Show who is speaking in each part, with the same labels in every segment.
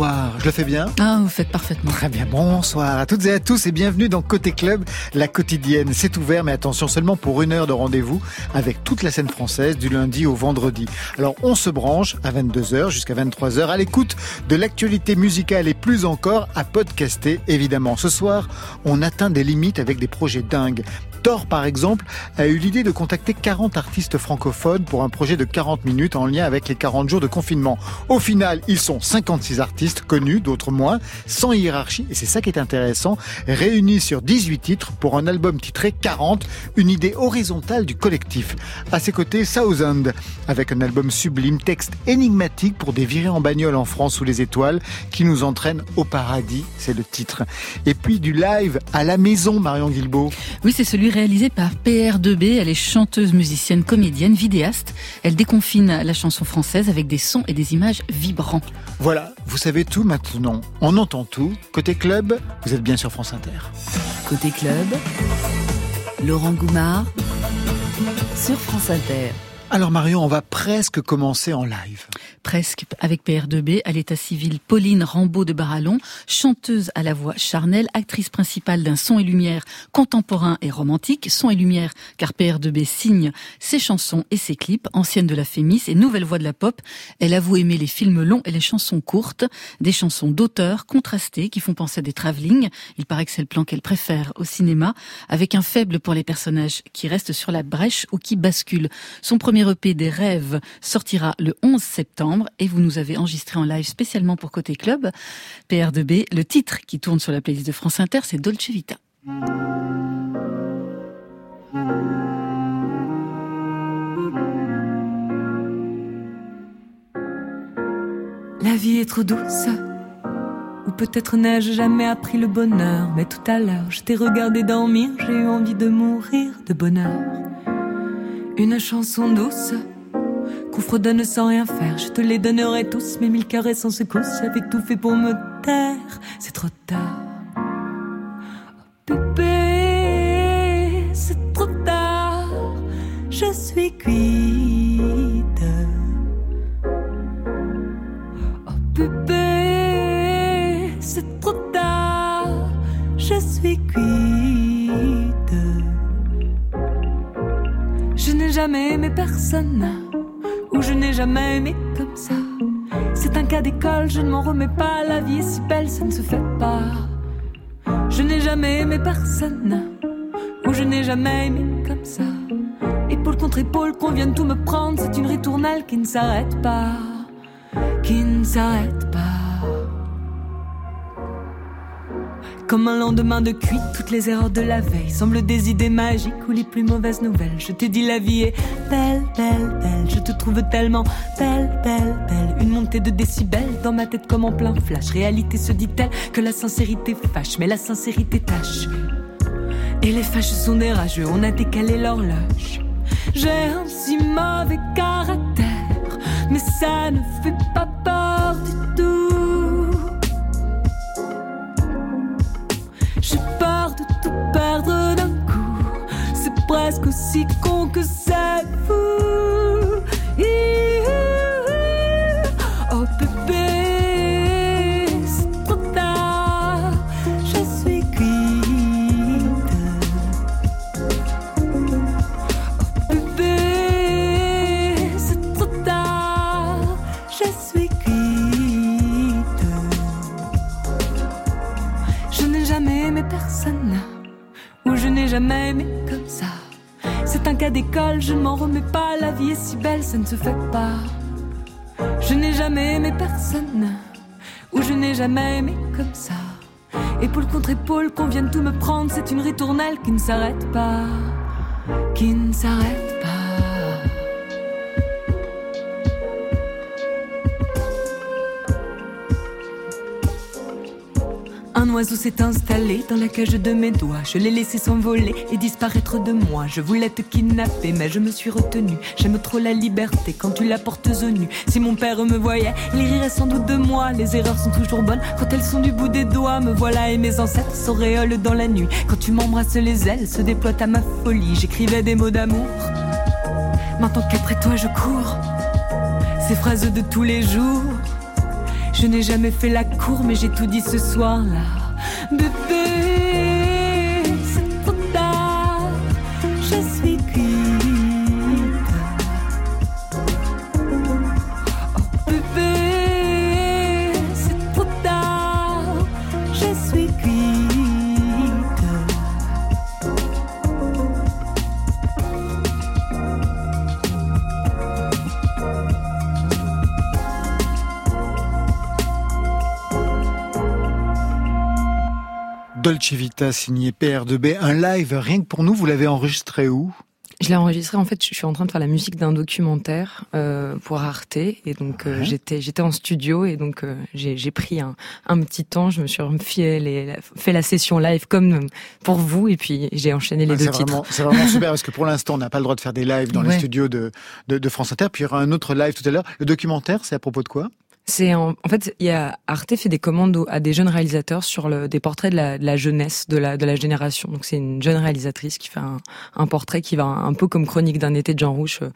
Speaker 1: bonsoir. Je le fais bien
Speaker 2: Ah, vous faites parfaitement.
Speaker 1: Très bien, bonsoir à toutes et à tous et bienvenue dans Côté Club, la quotidienne. C'est ouvert, mais attention seulement pour une heure de rendez-vous avec toute la scène française du lundi au vendredi. Alors on se branche à 22h jusqu'à 23h à l'écoute de l'actualité musicale et plus encore à podcaster évidemment. Ce soir, on atteint des limites avec des projets dingues. Thor, par exemple, a eu l'idée de contacter 40 artistes francophones pour un projet de 40 minutes en lien avec les 40 jours de confinement. Au final, ils sont 56 artistes connus, d'autres moins, sans hiérarchie, et c'est ça qui est intéressant, réunis sur 18 titres pour un album titré 40, une idée horizontale du collectif. À ses côtés, Southend, avec un album sublime, texte énigmatique pour des virées en bagnole en France sous les étoiles, qui nous entraîne au paradis, c'est le titre. Et puis du live à la maison, Marion Guilbeault.
Speaker 2: Oui, c'est celui réalisée par PR2B. Elle est chanteuse, musicienne, comédienne, vidéaste. Elle déconfine la chanson française avec des sons et des images vibrants.
Speaker 1: Voilà, vous savez tout maintenant. On entend tout. Côté club, vous êtes bien sur France Inter.
Speaker 3: Côté club, Laurent Goumard sur France Inter.
Speaker 1: Alors Marion, on va presque commencer en live.
Speaker 2: Presque, avec PR2B, à l'état civil Pauline Rambaud de Barallon, chanteuse à la voix charnelle, actrice principale d'un son et lumière contemporain et romantique, son et lumière car PR2B signe ses chansons et ses clips, ancienne de la Fémis et nouvelle voix de la pop, elle avoue aimer les films longs et les chansons courtes, des chansons d'auteur contrastées qui font penser à des travelling, il paraît que c'est le plan qu'elle préfère au cinéma, avec un faible pour les personnages qui restent sur la brèche ou qui basculent. Son premier EP des rêves sortira le 11 septembre et vous nous avez enregistré en live spécialement pour Côté Club. PR2B, le titre qui tourne sur la playlist de France Inter, c'est Dolce Vita.
Speaker 4: La vie est trop douce. Ou peut-être n'ai-je jamais appris le bonheur. Mais tout à l'heure, je t'ai regardé dormir, j'ai eu envie de mourir de bonheur. Une chanson douce qu'on fredonne sans rien faire. Je te les donnerai tous, mes mille carrés sans secousse. J'avais tout fait pour me taire, c'est trop tard. Oh, bébé, c'est trop tard. Je suis cuite. Oh, bébé, c'est trop tard. Je suis cuite. N'ai jamais aimé personne, ou je n'ai jamais aimé comme ça. C'est un cas d'école, je ne m'en remets pas. La vie est si belle, ça ne se fait pas. Je n'ai jamais aimé personne, ou je n'ai jamais aimé comme ça. Épaule contre épaule, qu'on vient de tout me prendre, c'est une ritournelle qui ne s'arrête pas, qui ne s'arrête pas. Comme un lendemain de cuite, toutes les erreurs de la veille semblent des idées magiques ou les plus mauvaises nouvelles. Je t'ai dit la vie est belle, belle, belle. Je te trouve tellement belle, belle, belle. Une montée de décibels dans ma tête comme en plein flash. Réalité se dit-elle que la sincérité fâche, mais la sincérité tâche. Et les fâches sont des rageux, on a décalé l'horloge. J'ai un si mauvais caractère, mais ça ne fait pas peur du tout. De tout perdre d'un coup. C'est presque aussi con que c'est fou. Je ne m'en remets pas. La vie est si belle, ça ne se fait pas. Je n'ai jamais aimé personne, ou je n'ai jamais aimé comme ça. Épaule contre épaule, qu'on vienne tout me prendre, c'est une ritournelle qui ne s'arrête pas, qui ne s'arrête Un oiseau s'est installé dans la cage de mes doigts. Je l'ai laissé s'envoler et disparaître de moi. Je voulais te kidnapper, mais je me suis retenue. J'aime trop la liberté quand tu la portes aux nues. Si mon père me voyait, il rirait sans doute de moi. Les erreurs sont toujours bonnes quand elles sont du bout des doigts. Me voilà et mes ancêtres s'auréolent dans la nuit. Quand tu m'embrasses, les ailes se déploient à ma folie. J'écrivais des mots d'amour. Maintenant qu'après toi je cours, ces phrases de tous les jours. Je n'ai jamais fait la cour, mais j'ai tout dit ce soir-là. Bébé,
Speaker 1: Dolce Vita signé PR2B, un live rien que pour nous, vous l'avez enregistré où?
Speaker 5: Je l'ai enregistré. En fait, je suis en train de faire la musique d'un documentaire euh, pour Arte, et donc euh,
Speaker 1: Ouais.
Speaker 5: j'étais j'étais en studio, et donc euh, j'ai pris un, un petit temps. Je me suis fait, les, fait la session live comme pour vous, et puis j'ai enchaîné les
Speaker 1: Ouais,
Speaker 5: deux titres.
Speaker 1: c'est vraiment super parce que pour l'instant, on n'a pas le droit de faire des lives dans les studios de, de, de France Inter. Puis il y aura un autre live tout à l'heure. Le documentaire, c'est à propos de quoi?
Speaker 5: C'est en, en fait, il y a Arte fait des commandes à des jeunes réalisateurs sur le, des portraits de la, de la jeunesse, de la, de la génération. Donc c'est une jeune réalisatrice qui fait un, un portrait qui va un peu comme Chronique d'un été de Jean Rouch euh,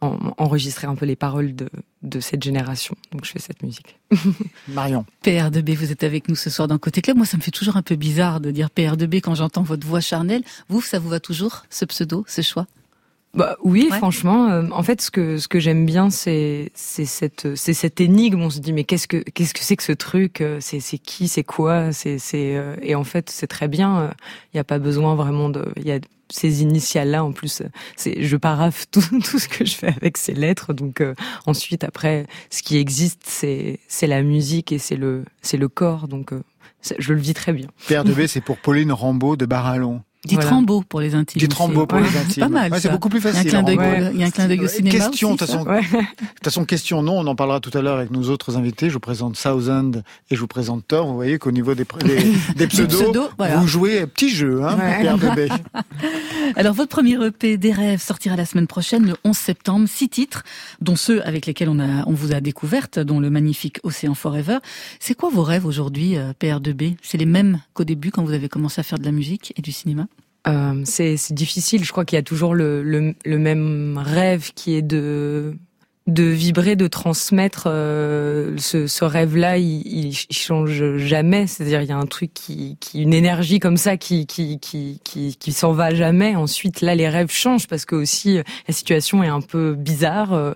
Speaker 5: en- enregistrer un peu les paroles de, de cette génération. Donc je fais cette musique.
Speaker 1: Marion.
Speaker 2: PR2B, vous êtes avec nous ce soir dans Côté Club. Moi, ça me fait toujours un peu bizarre de dire PR2B quand j'entends votre voix charnelle. Vous, ça vous va toujours, ce pseudo, ce choix?
Speaker 5: Bah oui,
Speaker 2: Ouais.
Speaker 5: franchement, euh, en fait, ce que ce que j'aime bien, c'est c'est cette c'est cette énigme. On se dit mais qu'est-ce que qu'est-ce que c'est que ce truc euh, C'est c'est qui C'est quoi C'est c'est euh, et en fait c'est très bien. Il n'y a pas besoin vraiment de. Il y a ces initiales là en plus. euh, C'est je paraphe tout tout ce que je fais avec ces lettres. Donc euh, ensuite après, ce qui existe, c'est c'est la musique et c'est le c'est le corps. Donc euh, je le vis très bien.
Speaker 1: PR2B, c'est pour Pauline Rambaud de Barallon.
Speaker 2: Dites
Speaker 5: Voilà.
Speaker 2: Rambo pour les intimes.
Speaker 1: Du
Speaker 2: c'est-
Speaker 1: pour
Speaker 2: Ouais,
Speaker 1: les
Speaker 2: c'est
Speaker 1: intimes.
Speaker 2: Pas mal.
Speaker 1: Ouais, c'est beaucoup plus
Speaker 2: Il y a un
Speaker 1: facile.
Speaker 2: clin d'œil, au- il y a un clin d'œil au cinéma.
Speaker 1: Question, de toute façon,
Speaker 5: Ouais.
Speaker 1: Question non, on en parlera tout à l'heure avec nos autres invités. Je vous présente Thousand et je vous présente Thor. Vous voyez qu'au niveau des, des, des pseudos,
Speaker 2: pseudos, voilà.
Speaker 1: vous jouez à petit jeu, hein,
Speaker 5: Ouais.
Speaker 1: PR2B.
Speaker 2: Alors, votre premier EP des rêves sortira la semaine prochaine, le 11 septembre. Six titres, dont ceux avec lesquels on, a, on vous a découverte, dont le magnifique Océan Forever. C'est quoi vos rêves aujourd'hui, euh, PR2B C'est les mêmes qu'au début quand vous avez commencé à faire de la musique et du cinéma?
Speaker 5: Euh, c'est difficile. Je crois qu'il y a toujours le, le, le même rêve qui est de de vibrer, de transmettre euh, ce, ce rêve-là. Il, il, change jamais. C'est-à-dire il y a un truc qui, qui une énergie comme ça qui qui qui qui, qui s'en va jamais. Ensuite là les rêves changent parce que aussi euh, la situation est un peu bizarre. Euh,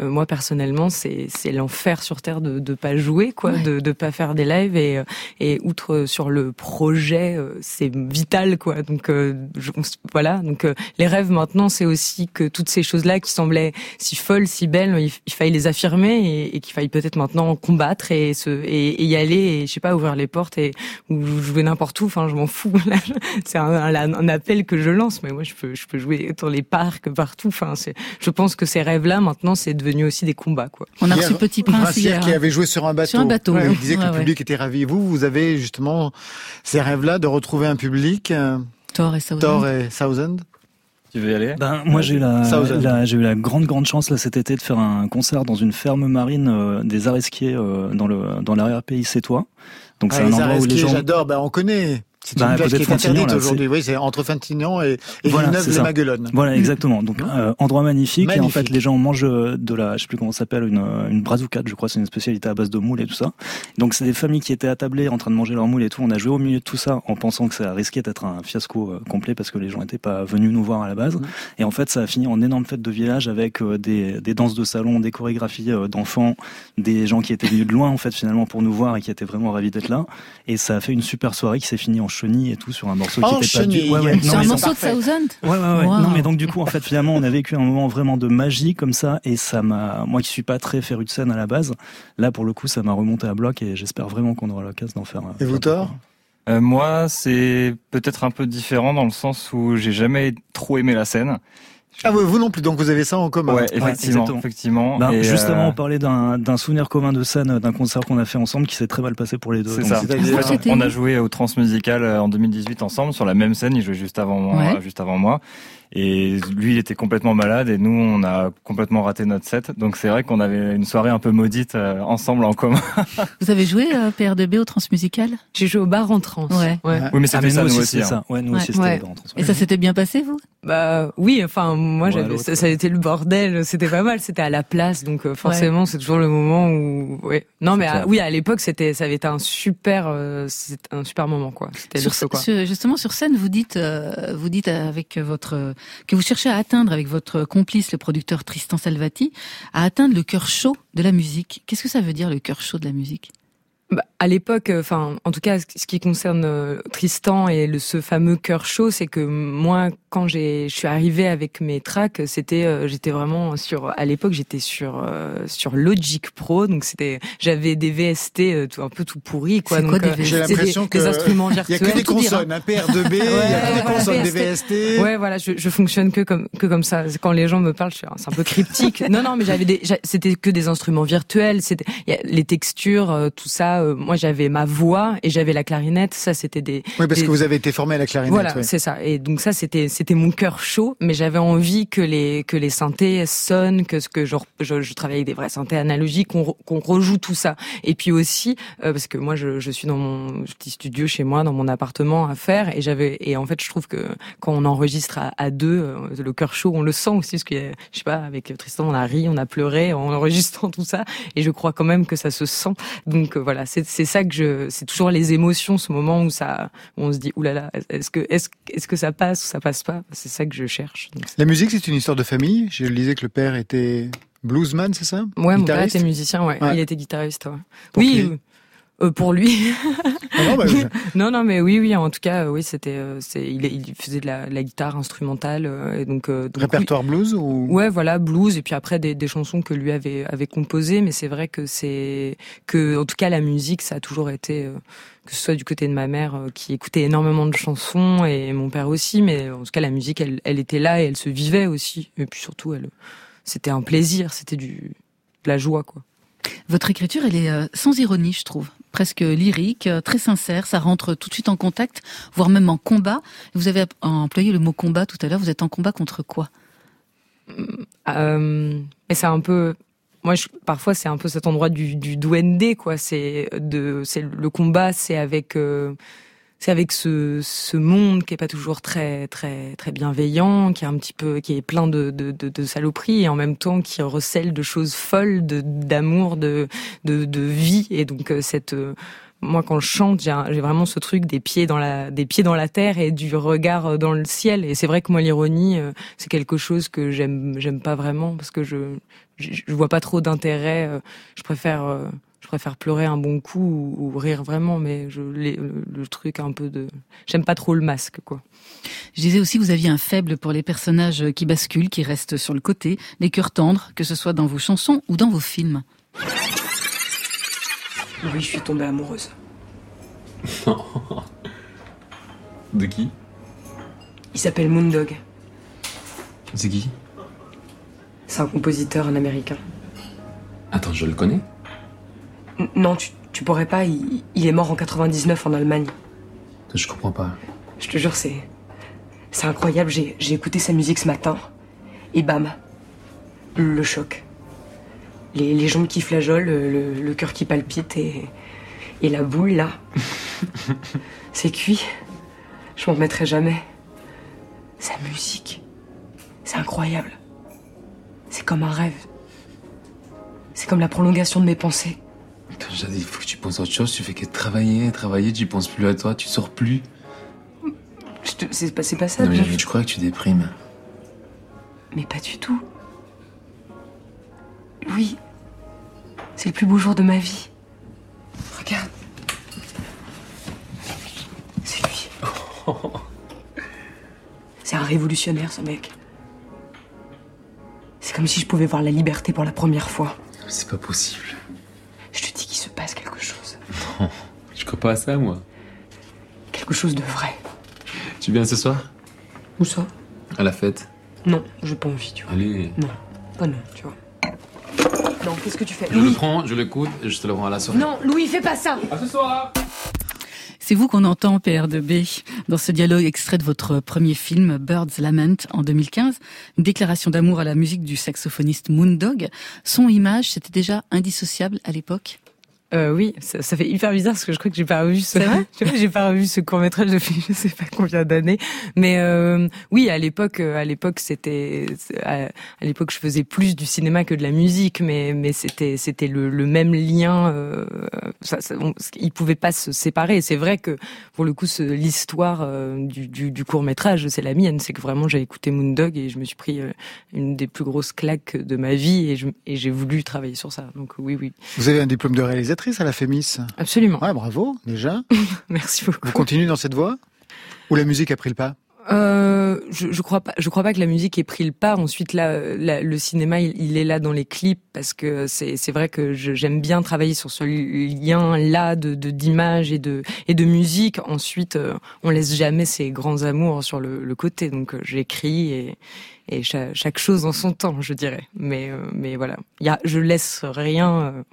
Speaker 5: euh, moi personnellement c'est c'est l'enfer sur terre de de pas jouer quoi,
Speaker 2: Ouais.
Speaker 5: de de pas faire des lives et euh, et outre sur le projet, c'est vital quoi. Donc euh, je- voilà. Donc euh, les rêves maintenant, c'est aussi que toutes ces choses-là qui semblaient si folles, si belles, il, il faille les affirmer et, et qu'il faille peut-être maintenant combattre et se et, et y aller et je sais pas ouvrir les portes et ou jouer n'importe où. Enfin, je m'en fous. C'est un, un, un appel que je lance, mais moi je peux je peux jouer dans les parcs partout. Enfin, je pense que ces rêves-là maintenant, c'est devenu aussi des combats quoi.
Speaker 2: On a reçu Petit Prince
Speaker 1: hier qui avait joué sur un bateau.
Speaker 2: Sur un bateau,
Speaker 1: Ouais,
Speaker 2: ouais.
Speaker 1: Il disait que
Speaker 2: Ouais,
Speaker 1: le
Speaker 2: ouais.
Speaker 1: public était ravi. Vous, vous avez justement ces rêves-là de retrouver un public, euh,
Speaker 2: Thor et Southern.
Speaker 1: Thor et Thousand.
Speaker 6: Tu veux y aller?
Speaker 7: Ben, moi, j'ai eu la, j'ai eu la grande, grande chance, là, cet été, de faire un concert dans une ferme marine euh, des Aresquiers euh, dans le, dans l'arrière-pays sétois. Donc,
Speaker 1: Ah,
Speaker 7: c'est un
Speaker 1: les
Speaker 7: endroit où les gens.
Speaker 1: j'adore. Ben, on connaît. C'est
Speaker 7: Bah,
Speaker 1: une plage qui est interdite aujourd'hui. Oui, c'est entre Fintignan et, et
Speaker 7: Voilà, c'est ça.
Speaker 1: Villeneuve-les-Maguelones.
Speaker 7: Voilà, exactement. Donc, euh, endroit magnifique. Et en
Speaker 1: Magnifique.
Speaker 7: fait, les gens mangent euh, de la, je sais plus comment ça s'appelle, une, euh, une brazucade, je crois, c'est une spécialité à base de moules et tout ça. Donc, c'est des familles qui étaient attablées en train de manger leur moule et tout. On a joué au milieu de tout ça en pensant que ça risquait d'être un fiasco euh, complet parce que les gens n'étaient pas venus nous voir à la base. Et en fait, ça a fini en énorme fête de village avec euh, des, des danses de salon, des chorégraphies d'enfants, des gens qui étaient venus de loin, en fait, finalement, pour nous voir et qui étaient vraiment ravis d'être là. Et ça a fait une super soirée qui s'est finie en chenille et tout sur un morceau qui était pas du...
Speaker 1: chenille.
Speaker 7: Ouais, ouais.
Speaker 1: C'est
Speaker 2: un
Speaker 7: mais
Speaker 2: morceau de. Thousand
Speaker 7: Ouais, ouais, ouais.
Speaker 2: Wow.
Speaker 7: Non, mais donc du coup, en fait, finalement, on a vécu un moment vraiment de magie comme ça, et ça m'a, moi qui suis pas très féru de scène à la base, là pour le coup, ça m'a remonté à bloc, et j'espère vraiment qu'on aura l'occasion d'en faire. un-
Speaker 1: Et vous, Thor
Speaker 6: Euh, Moi, c'est peut-être un peu différent dans le sens où j'ai jamais trop aimé la scène.
Speaker 1: Ah, oui, vous non plus. Donc, vous avez ça en commun.
Speaker 6: Ouais, effectivement,
Speaker 7: exactement.
Speaker 6: effectivement.
Speaker 7: Ben,
Speaker 6: euh,
Speaker 7: on parlait d'un d'un souvenir commun de scène, d'un concert qu'on a fait ensemble qui s'est très mal passé pour les deux.
Speaker 6: C'est
Speaker 7: Donc,
Speaker 6: ça.
Speaker 2: C'était
Speaker 6: on a joué au Transmusical euh, en 2018 ensemble sur la même scène. Il jouait juste avant moi,
Speaker 2: Ouais.
Speaker 6: juste avant moi. Et lui, il était complètement malade et nous, on a complètement raté notre set. Donc c'est vrai qu'on avait une soirée un peu maudite euh, ensemble en commun.
Speaker 2: Vous avez joué euh, PR2B au Transmusical?
Speaker 5: J'ai joué au bar en trans.
Speaker 2: Ouais.
Speaker 6: Oui, mais
Speaker 7: Ah,
Speaker 6: c'était
Speaker 7: mais
Speaker 6: ça
Speaker 7: nous
Speaker 6: nous
Speaker 7: aussi,
Speaker 6: aussi.
Speaker 7: c'était
Speaker 6: hein.
Speaker 7: ça. Ouais, nous
Speaker 2: Ouais.
Speaker 7: aussi, c'était
Speaker 5: Ouais.
Speaker 7: le transfert.
Speaker 2: Et ça s'était bien passé, vous?
Speaker 5: Bah oui, enfin moi j'avais ça, ça, a été le bordel, c'était pas mal, c'était à la place donc euh, forcément c'est toujours le moment où ouais. Non mais oui à l'époque c'était ça avait été un super euh, c'était un super moment quoi. C'était
Speaker 2: quoi. justement sur scène vous dites euh, vous dites avec votre que vous cherchez à atteindre avec votre complice le producteur Tristan Salvati à atteindre le cœur chaud de la musique. Qu'est-ce que ça veut dire le cœur chaud de la musique?
Speaker 5: Bah, à l'époque, enfin, en tout cas, ce qui concerne Tristan et le, ce fameux cœur chaud, c'est que moi, quand j'ai, je suis arrivée avec mes tracks, c'était, euh, j'étais vraiment sur, à l'époque, j'étais sur euh, sur Logic Pro, donc c'était, j'avais des VST euh, tout, un peu tout pourri, quoi.
Speaker 1: Donc j'ai l'impression que des instruments virtuels. Il y a que des consonnes, un PR2B, il y a que des consonnes, des VST.
Speaker 5: Ouais, voilà, je, je fonctionne que comme que comme ça. Quand les gens me parlent, c'est un peu cryptique. non, non, mais j'avais des, c'était que des instruments virtuels, c'était les textures, tout ça. Moi, j'avais ma voix et j'avais la clarinette. Ça, c'était des.
Speaker 1: Oui, parce que vous avez été formé à la clarinette.
Speaker 5: Voilà, c'est ça. Et donc ça, c'était c'était mon cœur chaud, mais j'avais envie que les que les synthés sonnent, que ce que je, je, je travaillais avec des vrais synthés analogiques, qu'on qu'on rejoue tout ça. Et puis aussi euh, parce que moi je, je suis dans mon petit studio chez moi, dans mon appartement à faire, et j'avais et en fait je trouve que quand on enregistre à, à deux, euh, le cœur chaud, on le sent aussi parce que je sais pas avec Tristan on a ri, on a pleuré en enregistrant tout ça, et je crois quand même que ça se sent. Donc euh, voilà, c'est c'est ça que je, c'est toujours les émotions, ce moment où ça, où on se dit oulala, est-ce que est-ce est-ce que ça passe ou ça passe pas? C'est ça que je cherche.
Speaker 1: La musique, c'est une histoire de famille. Je lisais que le père était bluesman, c'est ça?
Speaker 5: Ouais, mon père était musicien, ouais. Il était guitariste, ouais. oui. Euh, pour lui. Ah non, bah, non, non, mais oui, oui. En tout cas, oui, c'était, euh, c'est, il, il, faisait de la, la guitare instrumentale, euh, et donc, donc
Speaker 1: répertoire blues ou?
Speaker 5: Ouais, voilà, blues, et puis après des, des chansons que lui avait avait composées. Mais c'est vrai que c'est que, en tout cas, la musique, ça a toujours été que ce soit du côté de ma mère qui écoutait énormément de chansons et mon père aussi, mais en tout cas la musique, elle, elle était là et elle se vivait aussi. Et puis surtout, elle, c'était un plaisir, c'était du de la joie, quoi.
Speaker 2: Votre écriture, elle est sans ironie, je trouve presque lyrique, euh, très sincère. Ça rentre tout de suite en contact, voire même en combat. Vous avez employé le mot combat tout à l'heure. Vous êtes en combat contre quoi?
Speaker 5: Euh, Et c'est un peu moi parfois c'est un peu cet endroit du, du quoi c'est c'est le combat c'est avec euh, c'est avec ce, ce monde qui est pas toujours très très très bienveillant, qui est un petit peu qui est plein de, de, de, de saloperies et en même temps qui recèle de choses folles, d'amour, de, de de vie. Et donc euh, cette euh, moi quand je chante j'ai vraiment ce truc des pieds dans la des pieds dans la terre et du regard euh, dans le ciel. Et c'est vrai que moi l'ironie c'est quelque chose que j'aime j'aime pas vraiment parce que je je, je vois pas trop d'intérêt je préfère je préfère pleurer un bon coup ou, rire vraiment, mais je, le, truc un peu de, j'aime pas trop le masque, quoi.
Speaker 2: Je disais aussi que vous aviez un faible pour les personnages qui basculent, qui restent sur le côté, les cœurs tendres, que ce soit dans vos chansons ou dans vos films.
Speaker 8: Oui, je suis tombée amoureuse.
Speaker 9: de qui?
Speaker 8: Il s'appelle Moondog.
Speaker 9: C'est qui?
Speaker 8: C'est un compositeur, un américain.
Speaker 9: Attends, je le connais
Speaker 8: non, tu, pourrais pas. Il, est mort en 99 en Allemagne.
Speaker 9: Je comprends pas.
Speaker 8: Je te jure, c'est. C'est incroyable. J'ai écouté sa musique ce matin. Et bam. Le choc. Les, les jambes qui flageolent, le, le cœur qui palpite et. Et la boule là. c'est cuit. Je m'en remettrai jamais. Sa musique. C'est incroyable. C'est comme un rêve. C'est comme la prolongation de mes pensées.
Speaker 9: J'ai dit, il faut que tu penses à autre chose. Tu fais que travailler, travailler, tu penses plus à toi, tu sors plus.
Speaker 8: C'est pas, pas ça.
Speaker 9: Non, mais tu crois que tu déprimes.
Speaker 8: Mais pas du tout. Oui. C'est le plus beau jour de ma vie. Regarde. C'est lui. C'est un révolutionnaire, ce mec. C'est comme si je pouvais voir la liberté pour la première fois.
Speaker 9: C'est pas possible.
Speaker 8: Je te dis qu'il se passe quelque chose.
Speaker 9: Non, je crois pas à ça, moi.
Speaker 8: Quelque chose de vrai.
Speaker 9: Tu viens ce soir?
Speaker 8: Où ça?
Speaker 9: À la fête.
Speaker 8: Non, j'ai pas envie, tu vois.
Speaker 9: Allez.
Speaker 8: Non, pas non, tu vois. Non, qu'est-ce que tu fais?
Speaker 9: Je le prends, je l'écoute et je te le rends à la soirée.
Speaker 8: Non, Louis, fais pas ça
Speaker 9: À ce soir
Speaker 2: c'est vous qu'on entend, PR2B, dans ce dialogue extrait de votre premier film, Birds Lament, en 2015. Une déclaration d'amour à la musique du saxophoniste Moondog. Son image, c'était déjà indissociable à l'époque?
Speaker 5: Euh, oui, ça, ça, fait hyper bizarre parce que je crois que j'ai pas revu ce, j'ai pas revu ce court métrage depuis je sais pas combien d'années. Mais euh, oui, à l'époque, euh, à l'époque, c'était, à, l'époque, je faisais plus du cinéma que de la musique, mais mais c'était c'était le, le, même lien. Euh, ça, ça, ils pouvaient pas se séparer. C'est vrai que pour le coup, l'histoire euh, du, du, du, court métrage, c'est la mienne. C'est que vraiment, j'ai écouté Moondog et je me suis pris une des plus grosses claques de ma vie et, et j'ai voulu travailler sur ça. Donc oui, oui.
Speaker 1: Vous avez un diplôme de réalisatrice à la FEMIS.
Speaker 5: Absolument.
Speaker 1: Ouais, bravo, déjà.
Speaker 5: Merci beaucoup.
Speaker 1: Vous continuez dans cette voie Ou la musique a pris le pas?
Speaker 5: Euh, je, je crois pas. Je crois pas que la musique ait pris le pas. Ensuite, là, le cinéma, il, est là dans les clips parce que c'est c'est vrai que j'aime bien travailler sur ce lien là de d'image et de et de musique. Ensuite, euh, on laisse jamais ses grands amours sur le, le côté. Donc, euh, j'écris et et chaque, chaque, chose en son temps, je dirais. Mais mais voilà, il y a, je laisse rien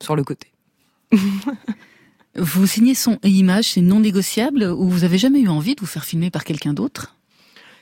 Speaker 5: sur le côté.
Speaker 2: Vous signez son image, c'est non négociable, ou vous avez jamais eu envie de vous faire filmer par quelqu'un d'autre?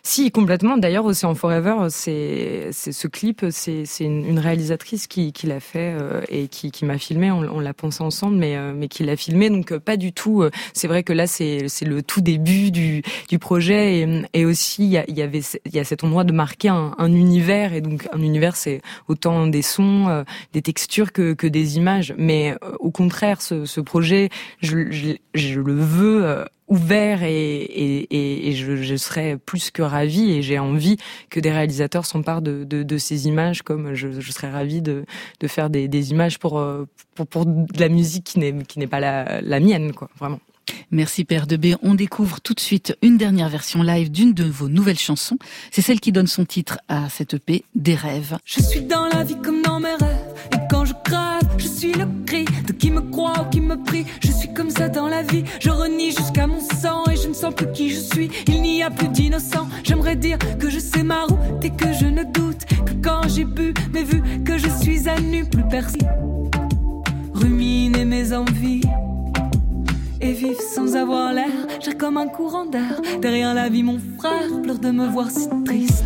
Speaker 5: Si, complètement. D'ailleurs, Océan Forever, c'est ce clip, c'est une, une, réalisatrice qui, qui l'a fait euh, et qui, qui m'a filmé. On, on l'a pensé ensemble, mais, euh, mais qui l'a filmé. Donc, euh, pas du tout. c'est vrai que là, c'est le tout début du, du projet. Et, et aussi, il y, a, y avait y a cet endroit de marquer un, un univers. Et donc, un univers, c'est autant des sons, des textures que, que des images. Mais au contraire, ce, ce projet, je, je, je le veux ouvert et, et, et je, je, serais plus que ravie et j'ai envie que des réalisateurs s'emparent de, de, de, ces images comme je, je serais ravie de, de faire des, des images pour, euh, pour, pour de la musique qui n'est qui n'est pas la, la mienne quoi vraiment.
Speaker 2: Merci Père de B. On découvre tout de suite une dernière version live d'une de vos nouvelles chansons. C'est celle qui donne son titre à cette EP, Des rêves.
Speaker 4: Je suis dans la vie comme dans mes rêves. Et quand je crève, je suis le cri de qui me croit ou qui me prie. Je comme ça dans la vie. Je renie jusqu'à mon sang et je ne sens plus qui je suis. Il n'y a plus d'innocent. J'aimerais dire que je sais ma route et que je ne doute que quand j'ai bu, mais vu que je suis à nu, plus personne. Ruminer mes envies et vivre sans avoir l'air. J'ai comme un courant d'air. Derrière la vie, mon frère pleure de me voir si triste.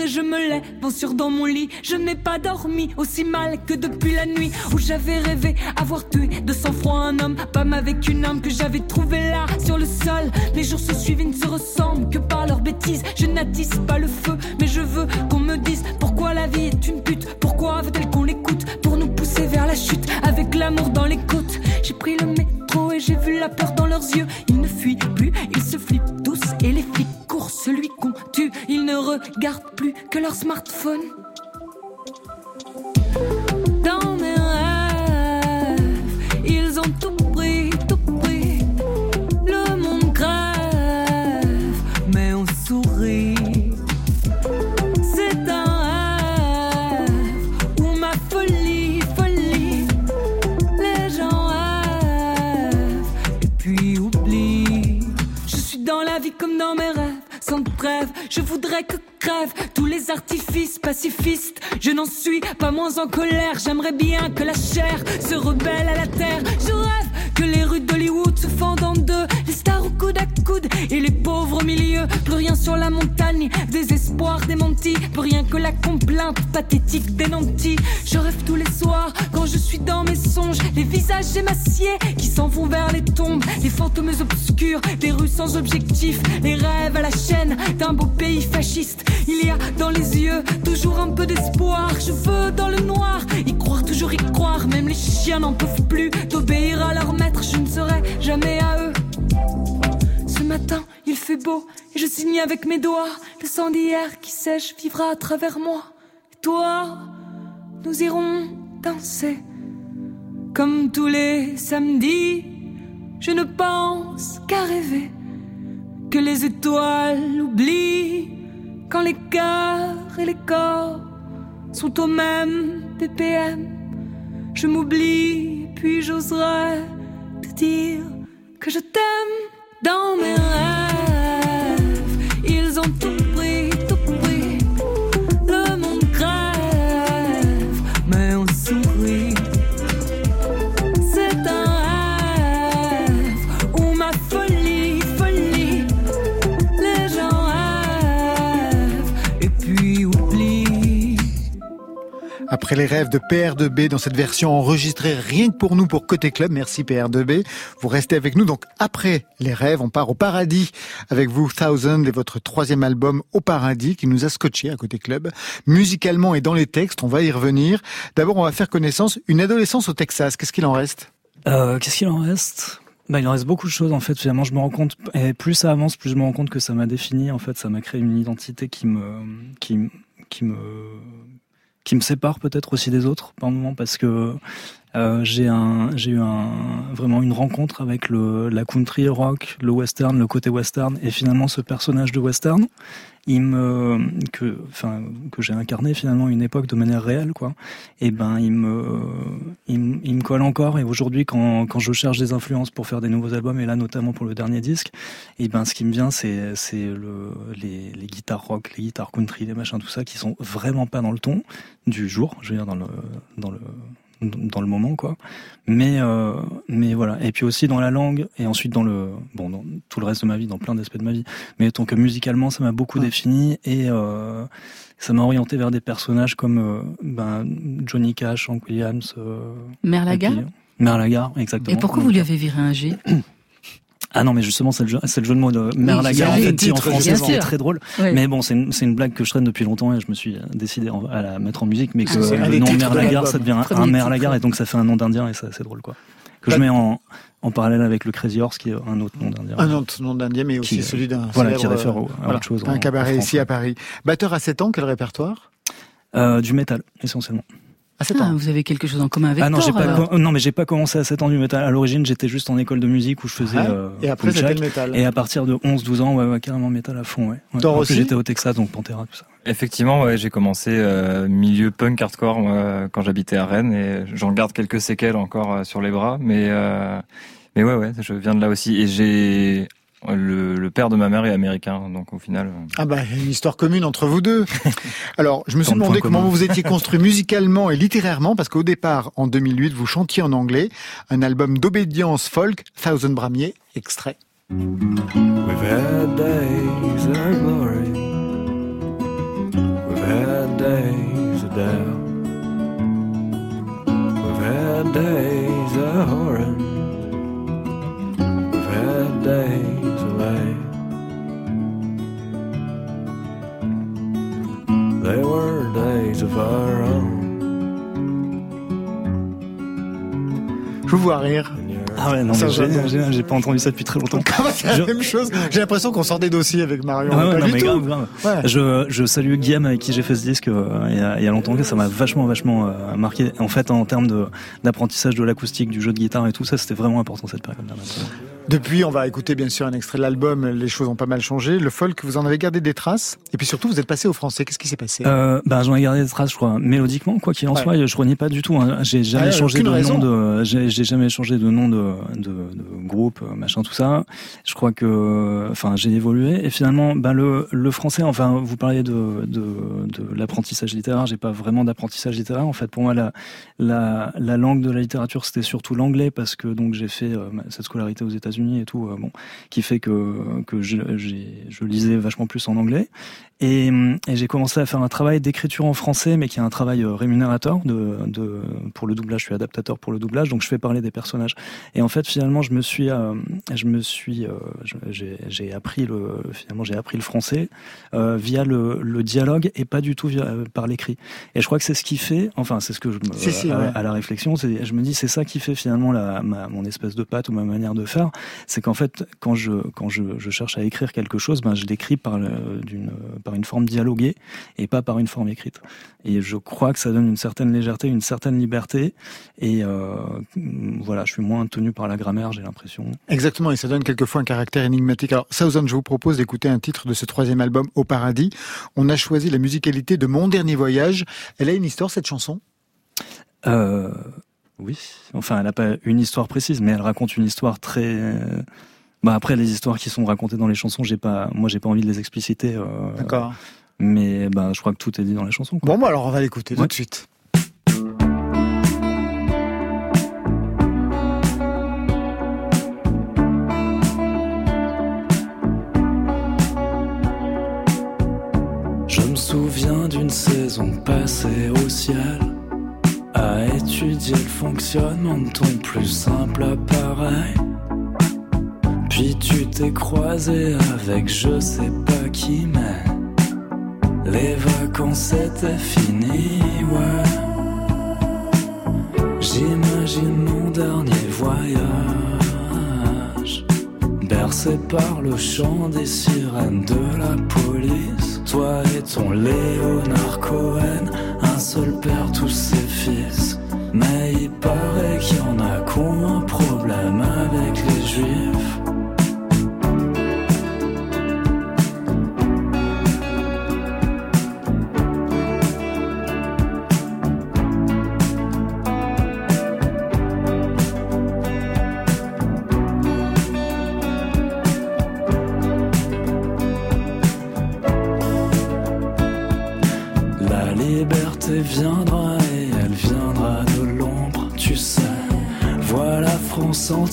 Speaker 4: Et je me lève bon sûr dans mon lit. Je n'ai pas dormi aussi mal que depuis la nuit où j'avais rêvé avoir tué de sang-froid un homme, Pas avec une âme que j'avais trouvé là sur le sol. Les jours se suivent et ne se ressemblent que par leurs bêtises. Je n'attise pas le feu, mais je veux qu'on me dise pourquoi la vie est une pute. Pourquoi veut-elle qu'on l'écoute pour nous pousser vers la chute avec l'amour dans les côtes? J'ai pris le métro et j'ai vu la peur dans leurs yeux. Regardent plus que leur smartphone. Dans mes rêves, ils ont tout pris, tout pris. Le monde crève, mais on sourit. C'est un rêve où ma folie, folie, les gens rêvent et puis oublient. Je suis dans la vie comme dans mes rêves sans trêve. Je voudrais que crèvent tous les artifices pacifistes. Je n'en suis pas moins en colère. J'aimerais bien que la chair se rebelle à la terre. Je rêve que les rues d'Hollywood se fendent en deux. Les stars au coude à coude et les pauvres au milieu. Plus rien sur la montagne, désespoir démenti. Plus rien que la complainte pathétique des nantis. Je rêve tous les soirs dans mes songes. Les visages émaciés qui s'en vont vers les tombes. Les fantômes obscurs des rues sans objectif. Les rêves à la chaîne d'un beau pays fasciste. Il y a dans les yeux toujours un peu d'espoir. Je veux dans le noir y croire, toujours y croire. Même les chiens n'en peuvent plus d'obéir à leur maître. Je ne serai jamais à eux. Ce matin, il fait beau et je signe avec mes doigts. Le sang d'hier qui sèche vivra à travers moi. Et toi, nous irons danser comme tous les samedis. Je ne pense qu'à rêver que les étoiles oublient quand les cœurs et les corps sont au même BPM. Je m'oublie, puis j'oserais te dire que je t'aime dans mes rêves. Ils ont tout
Speaker 1: Après les rêves de PR2B dans cette version enregistrée rien que pour nous pour Côté Club, merci PR2B. Vous restez avec nous donc après les rêves, on part au paradis avec vous Thousand et votre troisième album Au paradis qui nous a scotché à Côté Club. Musicalement et dans les textes, on va y revenir. D'abord, on va faire connaissance. Une adolescence au Texas, qu'est-ce qu'il en reste?
Speaker 7: Euh, Qu'est-ce qu'il en reste? Bah, il en reste beaucoup de choses en fait. Finalement, je me rends compte et plus ça avance, plus je me rends compte que ça m'a défini. En fait, ça m'a créé une identité qui me qui qui me qui me sépare peut-être aussi des autres par moment parce que euh, j'ai eu un vraiment une rencontre avec le la country rock, le western, le côté western et finalement ce personnage de western. Que j'ai incarné finalement une époque de manière réelle quoi. Et ben il me il, me colle encore et aujourd'hui quand quand je cherche des influences pour faire des nouveaux albums et là notamment pour le dernier disque et ben ce qui me vient c'est c'est le les, guitares rock les guitares country les machins tout ça qui sont vraiment pas dans le ton du jour. Je veux dire dans le dans le moment quoi. Mais euh, mais voilà. Et puis aussi dans la langue et ensuite dans le bon dans tout le reste de ma vie dans plein d'aspects de ma vie. Mais tant que musicalement ça m'a beaucoup défini et euh, ça m'a orienté vers des personnages comme euh, ben Johnny Cash Hank Williams
Speaker 2: Merlaga
Speaker 7: Merlaga exactement.
Speaker 2: Et pourquoi vous lui avez viré un G?
Speaker 7: Ah non, mais justement, c'est le jeu, c'est le jeu de mots de Mère en fait, dit en français, c'est très drôle. Mais bon, c'est une, c'est une blague que je traîne depuis longtemps et je me suis décidé à la mettre en musique, mais que ah, le nom Mère Lagarde, ça devient un, Mère Lagarde et donc ça fait un nom d'indien et ça, c'est drôle, quoi. Que je mets en, en parallèle avec le Crazy Horse, qui est un autre nom d'indien.
Speaker 1: Un autre nom d'indien, mais aussi celui d'un
Speaker 7: voilà, qui réfère à autre chose.
Speaker 1: Un cabaret ici à Paris. Batteur à 7 ans, quel répertoire?
Speaker 7: Euh, du métal, essentiellement.
Speaker 2: À 7 ans. Ah, vous avez quelque chose en commun avec
Speaker 7: Ah non,
Speaker 2: j'ai
Speaker 7: pas non, mais j'ai pas commencé à 7 ans du métal. À l'origine, j'étais juste en école de musique où je faisais euh,
Speaker 1: Et après c'était le métal.
Speaker 7: Et à partir de 11 12 ans, ouais, ouais carrément métal à fond, ouais. ouais.
Speaker 1: aussi
Speaker 7: j'étais au Texas donc Pantera tout ça.
Speaker 6: Effectivement, ouais, j'ai commencé euh, milieu punk hardcore moi, quand j'habitais à Rennes et j'en garde quelques séquelles encore euh, sur les bras mais euh, mais ouais ouais, je viens de là aussi et j'ai le, le, père de ma mère est américain, donc au final. Euh,
Speaker 1: ah bah une histoire commune entre vous deux. Alors je me suis demandé comment vous étiez construit musicalement et littérairement, parce qu'au départ, en 2008, vous chantiez en anglais un album d'obédience folk, Thousand Bramier, extrait. We've had days of glory. We've had days of doubt. We've had days of horror. We've had days They were days of our own. Je vous vois rire.
Speaker 7: Ah ouais, non, j'ai pas entendu ça depuis très longtemps.
Speaker 1: c'est la même chose. J'ai l'impression qu'on sort des dossiers avec Marion.
Speaker 7: Ah ouais, non, mais grave, grave. Ouais. Je, je salue Guillaume avec qui j'ai fait ce disque euh, il, y a, il y a longtemps. Ça m'a vachement, vachement euh, marqué. En fait, en termes d'apprentissage de, de l'acoustique, du jeu de guitare et tout ça, c'était vraiment important cette période-là.
Speaker 1: Depuis, on va écouter bien sûr un extrait de l'album. Les choses ont pas mal changé. Le folk, vous en avez gardé des traces. Et puis surtout, vous êtes passé au français. Qu'est-ce qui s'est passé?
Speaker 7: Euh, Ben, j'en ai gardé des traces, je crois, mélodiquement, quoi qu'il en soit. Je renie pas du tout. Hein. J'ai jamais changé de nom de. J'ai jamais changé de nom de, de, de, groupe, machin, tout ça. Je crois que, enfin, j'ai évolué. Et finalement, ben le, le français. Enfin, vous parliez de de, de l'apprentissage littéraire. J'ai pas vraiment d'apprentissage littéraire. En fait, pour moi, la la, la langue de la littérature, c'était surtout l'anglais parce que donc j'ai fait euh, cette scolarité aux États-Unis et tout, euh, bon, qui fait que que je, je lisais vachement plus en anglais et, et j'ai commencé à faire un travail d'écriture en français, mais qui est un travail euh, rémunérateur de, de, pour le doublage. Je suis adaptateur pour le doublage, donc je fais parler des personnages. Et en fait, finalement, je me suis, euh, je me suis, euh, j'ai appris le, finalement, j'ai appris le français euh, via le, le, dialogue et pas du tout via, par l'écrit. Et je crois que c'est ce qui fait, enfin, c'est ce que je me,
Speaker 1: si,
Speaker 7: à,
Speaker 1: ouais.
Speaker 7: à, la réflexion, c'est, je me dis, c'est ça qui fait finalement la, ma, mon espèce de patte ou ma manière de faire, c'est qu'en fait, quand je, quand je, je cherche à écrire quelque chose, ben, je l'écris par d'une par une forme dialoguée et pas par une forme écrite. Et je crois que ça donne une certaine légèreté, une certaine liberté. Et euh, voilà, je suis moins tenu par la grammaire, j'ai l'impression.
Speaker 1: Exactement, et ça donne quelquefois un caractère énigmatique. Alors, Southern, je vous propose d'écouter un titre de ce troisième album, Au Paradis. On a choisi la musicalité de Mon Dernier Voyage. Elle a une histoire, cette chanson?
Speaker 7: Euh, Oui, enfin, elle n'a pas une histoire précise, mais elle raconte une histoire très... Bah après les histoires qui sont racontées dans les chansons, j'ai pas, moi j'ai pas envie de les expliciter. Euh,
Speaker 1: D'accord.
Speaker 7: Mais bah je crois que tout est dit dans les chansons.
Speaker 1: Quoi. Bon bah alors on va l'écouter ouais. tout de suite.
Speaker 10: Je me souviens d'une saison passée au ciel
Speaker 7: étudier le fonctionnement de ton plus simple appareil. Puis tu t'es croisé avec je sais pas qui, mais les vacances étaient finies, ouais. J'imagine mon dernier voyage, bercé par le chant des sirènes de la police. Toi et ton Léonard Cohen, un seul père, tous ses fils. Mais il paraît qu'il y en a qui ont un problème avec les juifs.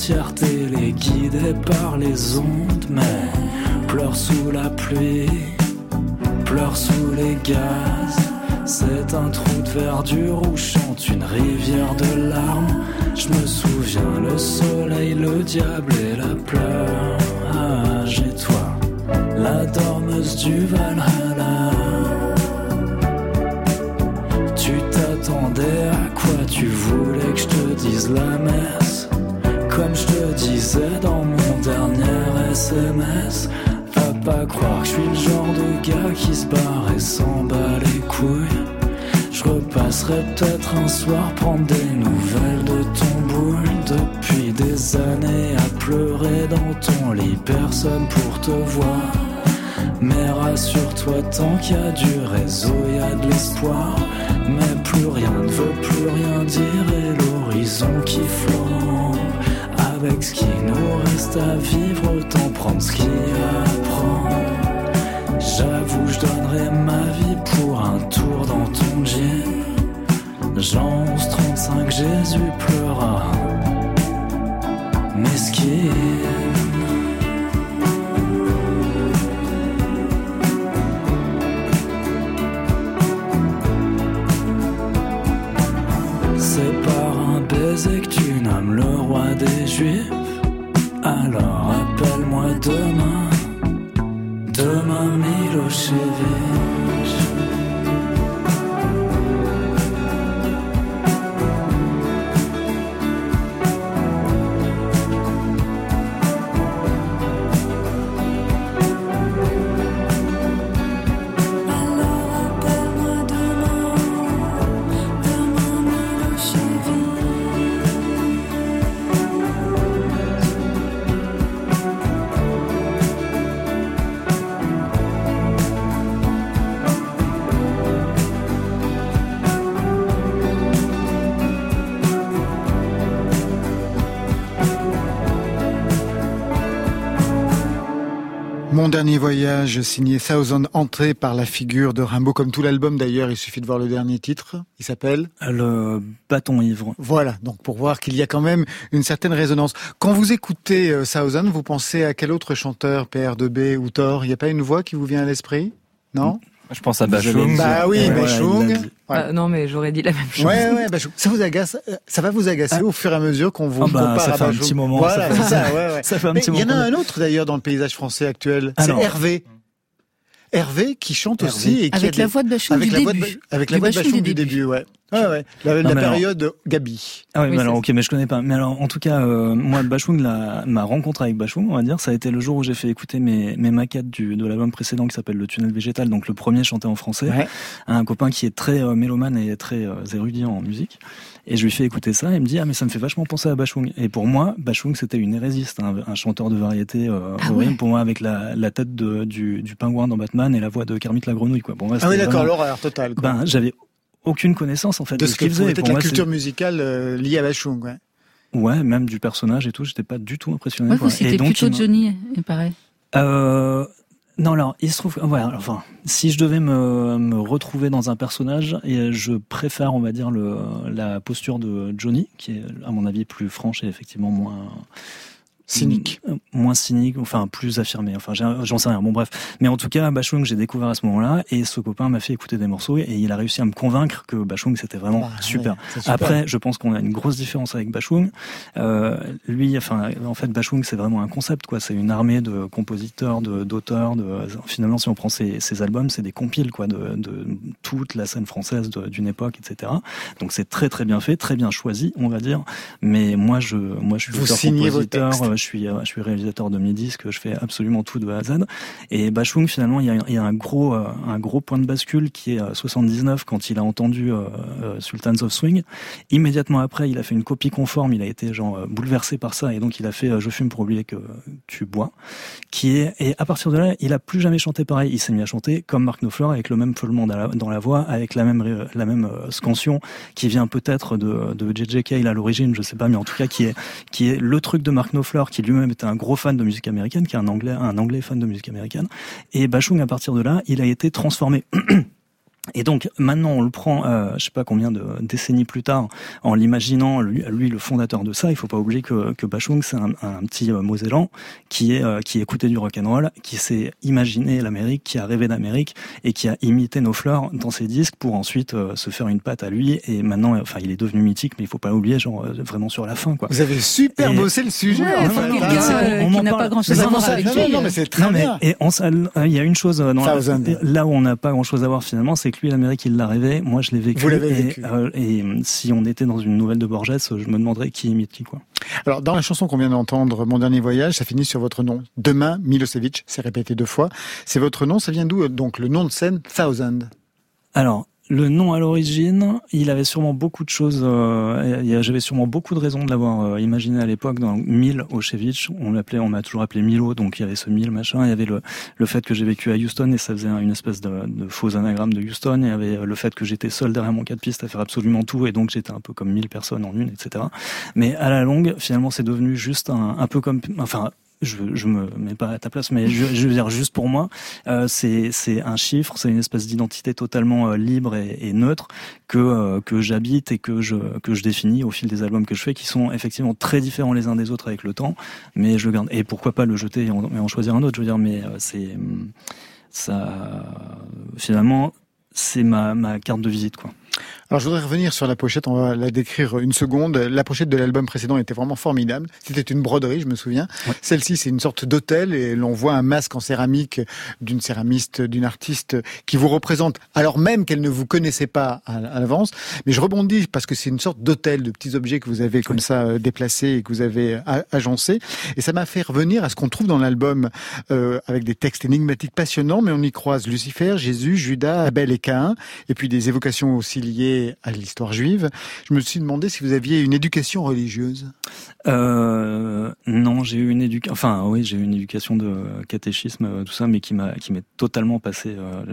Speaker 7: France entière téléguidée par les ondes, mais pleure sous la pluie, soir prendre des nouvelles de ton boule Depuis des années à pleurer dans ton lit Personne pour te voir mais rassure-toi, tant qu'il y a du réseau, il y a de l'espoir.
Speaker 1: 绝 dernier voyage, signé Thousand Entrée par la figure de Rimbaud, comme tout l'album d'ailleurs, il suffit de voir le dernier titre. Il s'appelle
Speaker 11: Le bâton ivre.
Speaker 1: Voilà, donc pour voir qu'il y a quand même une certaine résonance. Quand vous écoutez euh, Thousand, vous pensez à quel autre chanteur, PR2B ou Thor? Il n'y a pas une voix qui vous vient à l'esprit? Non?
Speaker 6: Je pense à Bachung.
Speaker 1: Bah oui,
Speaker 11: Ouais,
Speaker 1: Bachung.
Speaker 5: Euh, non, mais j'aurais dit la même chose.
Speaker 1: Ouais, ouais, Bachung. Ça vous agace euh, Ça va vous agacer au fur et à mesure qu'on vous
Speaker 11: Ah bah,
Speaker 1: compare
Speaker 11: ça
Speaker 1: à
Speaker 11: fait un petit moment,
Speaker 1: Voilà,
Speaker 11: ça fait-
Speaker 1: c'est ça, ouais, ouais.
Speaker 11: Ça fait un
Speaker 1: Mais
Speaker 11: petit
Speaker 1: il y en a un autre d'ailleurs dans le paysage français actuel. C'est. Hervé. Hervé qui chante
Speaker 11: Hervé.
Speaker 1: aussi et qui
Speaker 2: Avec la
Speaker 1: des-
Speaker 2: voix de Bachung
Speaker 1: avec
Speaker 2: du
Speaker 1: la voix de
Speaker 2: début.
Speaker 1: Avec la voix de
Speaker 2: Bachung du début,
Speaker 1: ouais. Ouais, ouais. La, la
Speaker 11: mais alors-
Speaker 1: période Gabi.
Speaker 11: Ah oui,
Speaker 5: Oui,
Speaker 11: mais alors ok, mais je connais pas. Mais alors, en tout cas, euh, moi, Bachung, la, ma rencontre avec Bachung, on va dire, ça a été le jour où j'ai fait écouter mes, mes maquettes du, de l'album précédent qui s'appelle Le Tunnel Végétal, donc le premier chanté en français,
Speaker 1: Ouais.
Speaker 11: à un copain qui est très euh, mélomane et très euh, érudit en musique. Et je lui fais écouter ça et il me dit ah mais ça me fait vachement penser à Bachung. Et pour moi, Bachung c'était une hérésie, c'était un, un chanteur de variété euh,
Speaker 2: Ah
Speaker 11: horrible
Speaker 2: ouais.
Speaker 11: pour moi avec la, la tête de, du, du pingouin dans Batman et la voix de Kermit la grenouille quoi. Pour moi,
Speaker 1: Ah oui, d'accord,
Speaker 11: vraiment-
Speaker 1: l'horreur totale. quoi.
Speaker 11: Ben j'avais aucune connaissance en fait
Speaker 1: de
Speaker 11: de,
Speaker 1: ce
Speaker 11: ce qu'il faisait.
Speaker 1: peut-être la
Speaker 11: moi,
Speaker 1: culture musicale euh, liée à Bachung. Ouais.
Speaker 11: Ouais, même du personnage et tout, j'étais pas du tout impressionné.
Speaker 2: Ouais, c'était
Speaker 11: et donc,
Speaker 2: plutôt
Speaker 11: il
Speaker 2: Johnny, il paraît.
Speaker 11: Euh, non, alors, il se trouve, ouais, enfin, si je devais me, me retrouver dans un personnage, et je préfère, on va dire, le, la posture de Johnny, qui est, à mon avis, plus franche et effectivement moins,
Speaker 1: cynique,
Speaker 7: moins cynique, enfin plus affirmé. Enfin, j'en sais rien. Bon, bref. Mais en tout cas, Bachung, j'ai découvert à ce moment-là, et ce copain m'a fait écouter des morceaux, et il a réussi à me convaincre que Bachung c'était vraiment bah, super. Après, je pense qu'on a une grosse différence avec Bachung. Euh, lui, enfin, en fait, Bachung, c'est vraiment un concept, quoi. C'est une armée de compositeurs, d'auteurs. De, finalement, si on prend ses, albums, c'est des compiles, quoi, de, de, toute la scène française d'une époque, etc. Donc c'est très très bien fait, très bien choisi, on va dire. Mais moi, je, moi, je suis
Speaker 1: Vous signez vos textes
Speaker 7: je suis, je suis réalisateur de mes disques, je fais absolument tout de A à Z. Et Bachung, finalement, il y a, euh, un gros point de bascule qui est 79 quand il a entendu euh, euh, Sultans of Swing. Immédiatement après, il a fait une copie conforme, il a été genre bouleversé par ça et donc il a fait Je fume pour oublier que tu bois. Qui est, et à partir de là, il a plus jamais chanté pareil. Il s'est mis à chanter comme Mark Knopfler avec le même feulement dans la, voix, avec la même, scansion qui vient peut-être de, de J.J. À l'origine, je sais pas, mais en tout cas qui est, qui est le truc de Mark Knopfler qui lui-même était un gros fan de musique américaine, qui est un anglais, un anglais fan de musique américaine. Et Bachung, à partir de là, il a été transformé. Et donc maintenant on le prend, euh, je sais pas combien de décennies plus tard, en l'imaginant lui, lui le fondateur de ça. Il faut pas oublier que, que Bachung c'est un, un, petit euh, Mosellan qui est euh, qui écoutait du rock and roll, qui s'est imaginé l'Amérique, qui a rêvé d'Amérique et qui a imité nos fleurs dans ses disques pour ensuite euh, se faire une patte à lui. Et maintenant, enfin il est devenu mythique, mais il faut pas oublier genre euh, vraiment sur la fin quoi.
Speaker 1: Vous avez super bossé le sujet.
Speaker 2: Ouais, enfin, quelqu'un qui n'a pas grand chose à voir avec
Speaker 1: lui. Non, mais c'est très bien.
Speaker 7: Et il y a une chose dans là où on n'a pas grand chose à voir finalement, c'est lui, l'Amérique, il l'a rêvé. Moi, je l'ai vécu.
Speaker 1: Vous l'avez vécu.
Speaker 7: Euh, et, si on était dans une nouvelle de Borges, je me demanderais qui imite qui, quoi.
Speaker 1: Alors, dans la chanson qu'on vient d'entendre, Mon dernier voyage, ça finit sur votre nom. Demain, Milosevic, c'est répété deux fois. C'est votre nom, ça vient d'où, donc, le nom de scène Thousand?
Speaker 7: Alors, le nom à l'origine, il avait sûrement beaucoup de choses. Euh, J'avais sûrement beaucoup de raisons de l'avoir euh, imaginé à l'époque. Dans Mil Oshevich, on l'appelait, on m'a toujours appelé Milo, donc il y avait ce Mil machin. Il y avait le, le fait que j'ai vécu à Houston et ça faisait une espèce de, faux anagramme de Houston. Il y avait le fait que j'étais seul derrière mon cas de piste à faire absolument tout et donc j'étais un peu comme mille personnes en une, etc. Mais à la longue, finalement, c'est devenu juste un, un peu comme, enfin, je, me mets pas à ta place, mais je, veux dire juste pour moi, euh, c'est un chiffre, c'est une espèce d'identité totalement euh, libre et, et, neutre que euh, que j'habite et que je que je définis au fil des albums que je fais, qui sont effectivement très différents les uns des autres avec le temps, mais je le garde. Et pourquoi pas le jeter et en, en choisir un autre, je veux dire, mais c'est ça finalement c'est ma ma carte de visite quoi.
Speaker 1: Alors je voudrais revenir sur la pochette, on va la décrire une seconde. La pochette de l'album précédent était vraiment formidable. C'était une broderie, je me souviens. Celle-ci, c'est une sorte d'hôtel et l'on voit un masque en céramique d'une céramiste, d'une artiste qui vous représente alors même qu'elle ne vous connaissait pas à, l'avance. Mais je rebondis parce que c'est une sorte d'hôtel, de petits objets que vous avez comme ça euh, déplacés et que vous avez euh, agencés. Et ça m'a fait revenir à ce qu'on trouve dans l'album euh, avec des textes énigmatiques passionnants, mais on y croise Lucifer, Jésus, Judas, Abel et Caïn, et puis des évocations aussi liées à l'histoire juive. Je me suis demandé si vous aviez une éducation religieuse.
Speaker 7: Euh, non, j'ai eu une éducation. Enfin, oui, j'ai eu une éducation de catéchisme, euh, tout ça, mais qui m'a qui m'est totalement passé euh,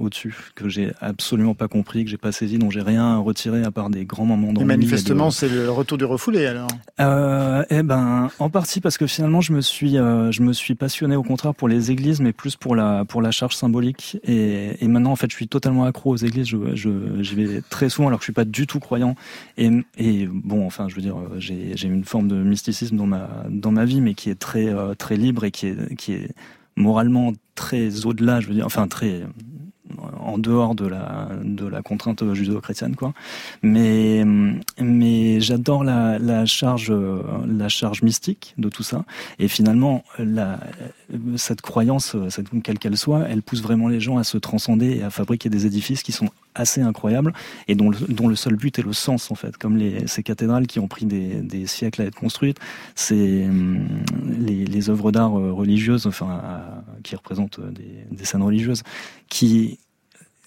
Speaker 7: au-dessus, que j'ai absolument pas compris, que j'ai pas saisi, dont j'ai rien retiré à part des grands moments.
Speaker 1: Et manifestement, c'est le retour du refoulé alors.
Speaker 7: Euh, eh ben, en partie parce que finalement, je me suis je me suis passionné au contraire pour les églises, mais plus pour la pour la charge symbolique. Et, et maintenant, en fait, je suis totalement accro aux églises. Je je j'y vais très souvent alors que je suis pas du tout croyant. Et, bon, enfin, je veux dire, j'ai j'ai une forme de mysticisme dans ma dans ma vie, mais qui est très euh, très libre et qui est qui est moralement très au-delà. Je veux dire, enfin très en dehors de la de la contrainte judéo-chrétienne quoi mais mais j'adore la, la charge la charge mystique de tout ça et finalement la cette croyance cette quelle qu'elle soit elle pousse vraiment les gens à se transcender et à fabriquer des édifices qui sont assez incroyables et dont le, seul but est le sens en fait. Comme ces cathédrales qui ont pris des, siècles à être construites c'est les, les œuvres d'art religieuses enfin qui représentent des, des scènes religieuses qui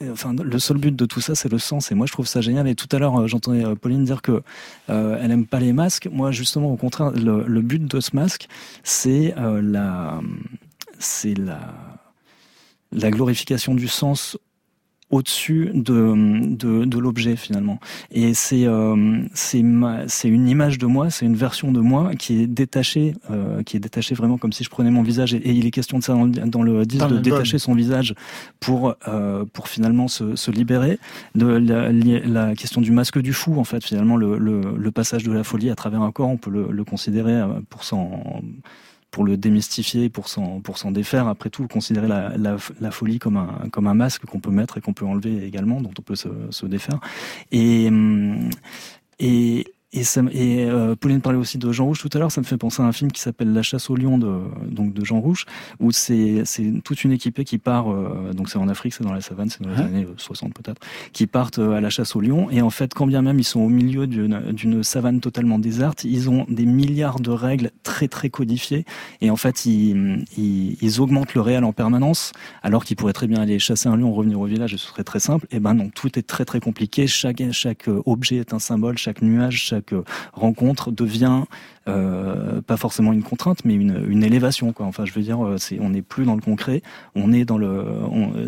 Speaker 7: enfin le seul but de tout ça c'est le sens. Et moi je trouve ça génial. Et tout à l'heure euh, j'entendais euh, Pauline dire que euh, elle aime pas les masques. Moi justement au contraire le, but de ce masque c'est la c'est la la glorification du sens au-dessus de, de, de l'objet finalement. Et c'est euh, c'est une image de moi, c'est une version de moi qui est détachée, euh, qui est détachée vraiment comme si je prenais mon visage. Et, il est question de ça dans, dans le disque, de détacher son visage pour euh, pour finalement se, se libérer de la, la, question du masque du fou en fait finalement le, le, le, passage de la folie à travers un corps, on peut le, le considérer euh, pour s'en pour le démystifier, pour s'en pour s'en défaire. Après tout, considérer la, la, la, folie comme un comme un masque qu'on peut mettre et qu'on peut enlever également, dont on peut se, se défaire. Et hum, et et, ça, et euh, Pauline parlait aussi de Jean Rouge tout à l'heure, ça me fait penser à un film qui s'appelle La chasse au lion de, donc de Jean Rouge, où c'est toute une équipée qui part, euh, donc c'est en Afrique, c'est dans la savane, c'est dans les années 60 euh, peut-être, qui partent à la chasse au lion. Et en fait, quand bien même ils sont au milieu d'une savane totalement déserte, ils ont des milliards de règles très très codifiées. Et en fait, ils, ils, ils augmentent le réel en permanence, alors qu'ils pourraient très bien aller chasser un lion, revenir au village, et ce serait très simple. Et ben non, tout est très très compliqué. Chaque, chaque objet est un symbole, chaque nuage, chaque rencontre devient euh, pas forcément une contrainte, mais une, une, élévation. Quoi. Enfin, je veux dire, euh, c'est, on n'est plus dans le concret, on est dans le,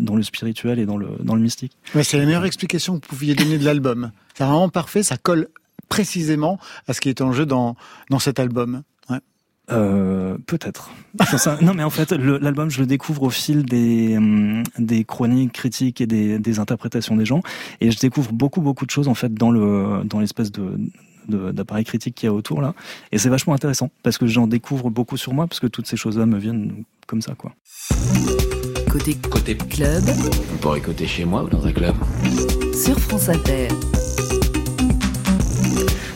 Speaker 7: dans le spirituel et dans le, dans le mystique.
Speaker 12: Ouais, c'est la meilleure explication que vous pouviez donner de l'album. C'est vraiment parfait, ça colle précisément à ce qui est en jeu dans, dans cet album.
Speaker 7: Euh, peut-être. non, mais en fait, l'album, je le découvre au fil des, hum, des chroniques critiques et des, des, interprétations des gens, et je découvre beaucoup, beaucoup de choses en fait dans le dans l'espèce de d'appareil critique qu'il y a autour là, et c'est vachement intéressant parce que j'en découvre beaucoup sur moi parce que toutes ces choses-là me viennent comme ça, quoi.
Speaker 4: Côté côté club.
Speaker 9: Vous pourrez côté chez moi ou dans un club.
Speaker 4: Sur France Inter.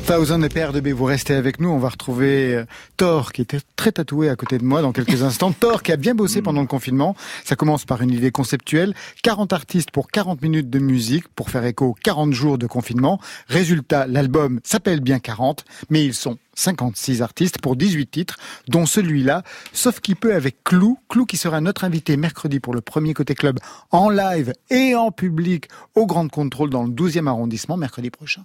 Speaker 12: Thousand et Père de B, vous restez avec nous. On va retrouver euh, Thor, qui était très tatoué à côté de moi dans quelques instants. Thor, qui a bien bossé pendant le confinement. Ça commence par une idée conceptuelle. 40 artistes pour 40 minutes de musique pour faire écho aux 40 jours de confinement. Résultat, l'album s'appelle bien 40, mais ils sont 56 artistes pour 18 titres, dont celui-là, sauf qu'il peut avec Clou, Clou qui sera notre invité mercredi pour le premier côté club en live et en public au Grand Contrôle dans le 12e arrondissement mercredi prochain.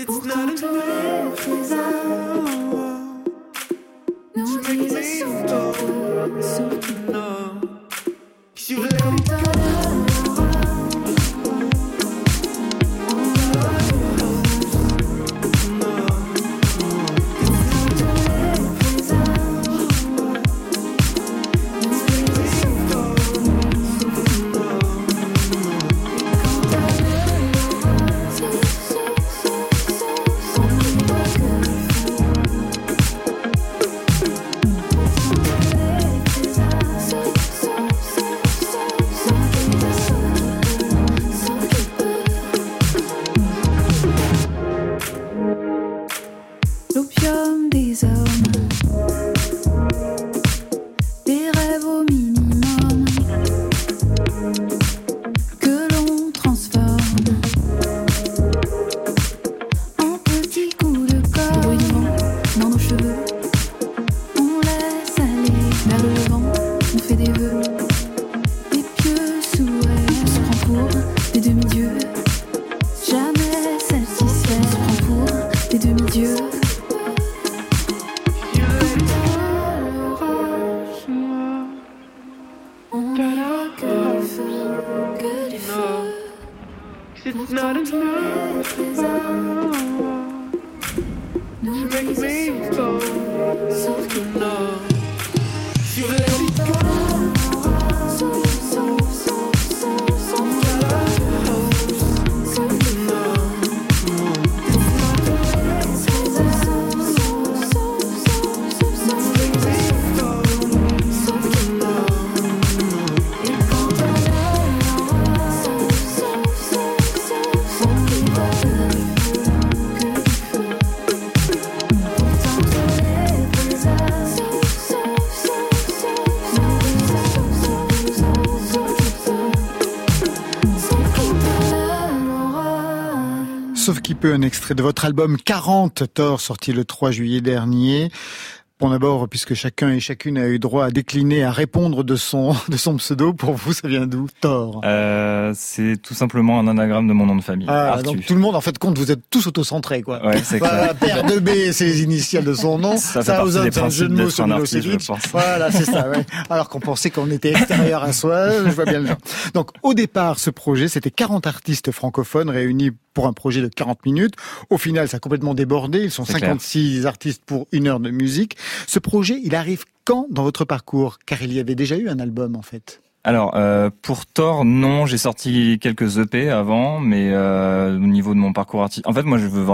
Speaker 12: it's Pour not enough.
Speaker 1: Peu un extrait de votre album 40 Thor, sorti le 3 juillet dernier. Bon d'abord, puisque chacun et chacune a eu droit à décliner, à répondre de son de son pseudo, pour vous, ça vient d'où? Thor
Speaker 6: euh, C'est tout simplement un anagramme de mon nom de famille.
Speaker 1: Ah, donc tout le monde, en fait, compte, vous êtes tous auto-centrés, quoi.
Speaker 6: Ouais, c'est clair.
Speaker 1: Père de B, c'est les initiales de son nom.
Speaker 6: Ça, ça vous c'est un jeu de mots sur Milosevic.
Speaker 1: Voilà, c'est ça. Ouais. Alors qu'on pensait qu'on était extérieur à soi, je vois bien le genre. Donc, au départ, ce projet, c'était 40 artistes francophones réunis pour un projet de 40 minutes. Au final, ça a complètement débordé. Ils sont 56 artistes pour une heure de musique. Ce projet, il arrive quand dans votre parcours? Car il y avait déjà eu un album, en fait.
Speaker 6: Alors euh, pour Thor, non, j'ai sorti quelques EP avant, mais euh, au niveau de mon parcours artistique, en fait, moi, je veux,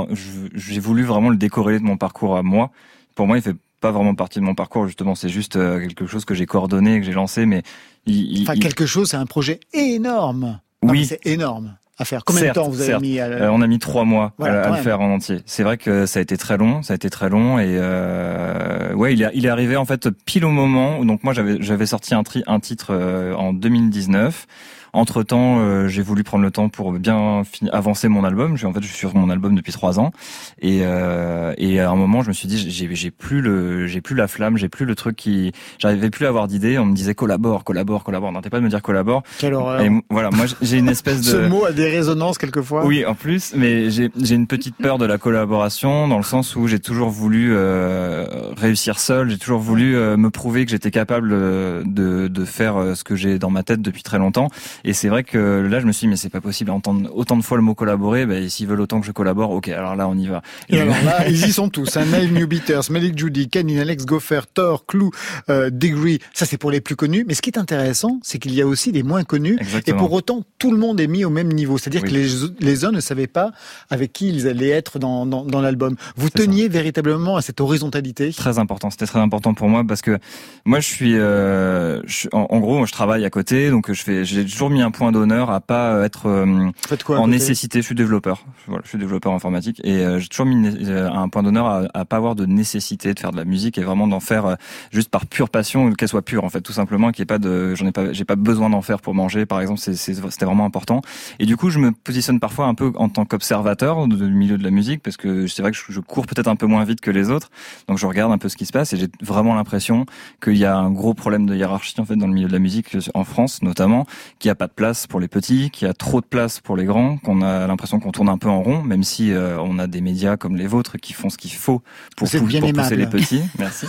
Speaker 6: j'ai voulu vraiment le décorer de mon parcours à moi. Pour moi, il fait pas vraiment partie de mon parcours justement. C'est juste euh, quelque chose que j'ai coordonné, que j'ai lancé, mais
Speaker 1: il, enfin quelque chose, c'est un projet énorme.
Speaker 6: oui,
Speaker 1: c'est énorme à faire. Combien de temps vous avez mis à
Speaker 6: euh, On a mis trois mois à, le faire en entier. C'est vrai que ça a été très long, ça a été très long et euh, ouais, il est, il est arrivé en fait pile au moment où donc moi j'avais j'avais sorti un, tri, un titre euh, en 2019 entre temps, euh, j'ai voulu prendre le temps pour bien avancer mon album. En fait, je suis sur mon album depuis trois ans, et, euh, et à un moment, je me suis dit, j'ai plus le, j'ai plus la flamme, j'ai plus le truc qui, j'arrivais plus à avoir d'idées. On me disait collabore, collabore, collabore. N'arrêtez pas de me dire collabore.
Speaker 1: Quelle horreur.
Speaker 6: Et voilà, moi, j'ai une espèce de.
Speaker 1: Ce mot a des résonances quelquefois.
Speaker 6: Oui, en plus, mais j'ai une petite peur de la collaboration dans le sens où j'ai toujours voulu euh, réussir seul. J'ai toujours voulu euh, me prouver que j'étais capable de, de faire euh, ce que j'ai dans ma tête depuis très longtemps. Et c'est vrai que là, je me suis dit, mais c'est pas possible d'entendre autant de fois le mot collaborer. Ben, s'ils veulent autant que je collabore, ok, alors là, on y va.
Speaker 1: Et, alors là, ils y sont tous. Hein, Nail New Beaters, Malik Judy, Kenin, Alex Goffer, Thor, Clou, euh, Degree. Ça, c'est pour les plus connus. Mais ce qui est intéressant, c'est qu'il y a aussi des moins connus.
Speaker 6: Exactement.
Speaker 1: Et pour autant, tout le monde est mis au même niveau. C'est-à-dire que les, les uns ne savaient pas avec qui ils allaient être dans, dans, dans l'album. Vous teniez véritablement à cette horizontalité?
Speaker 6: Très important. C'était très important pour moi parce que moi, je suis, euh, je, en, en, gros, je travaille à côté, donc je fais, j'ai toujours mis un point d'honneur à pas être euh, en nécessité. Je suis développeur. Voilà, je suis développeur informatique et euh, j'ai toujours mis euh, un point d'honneur à, à, pas avoir de nécessité de faire de la musique et vraiment d'en faire juste par pure passion, qu'elle soit pure en fait, tout simplement, qu'il n'y ait pas de, j'en ai pas, j'ai pas besoin d'en faire pour manger, par exemple. C'était vraiment important. Et du coup, je me positionne parfois un peu en tant qu'observateur du milieu de la musique parce que c'est vrai que je, cours peut-être un peu moins vite que les autres, donc je regarde un peu ce qui se passe et j'ai vraiment l'impression qu'il y a un gros problème de hiérarchie en fait dans le milieu de la musique en France notamment, qu'il n'y a pas de place pour les petits, qu'il y a trop de place pour les grands, qu'on a l'impression qu'on tourne un peu en rond, même si euh, on a des médias comme les vôtres qui font ce qu'il faut pour, pour pousser les petits. Merci.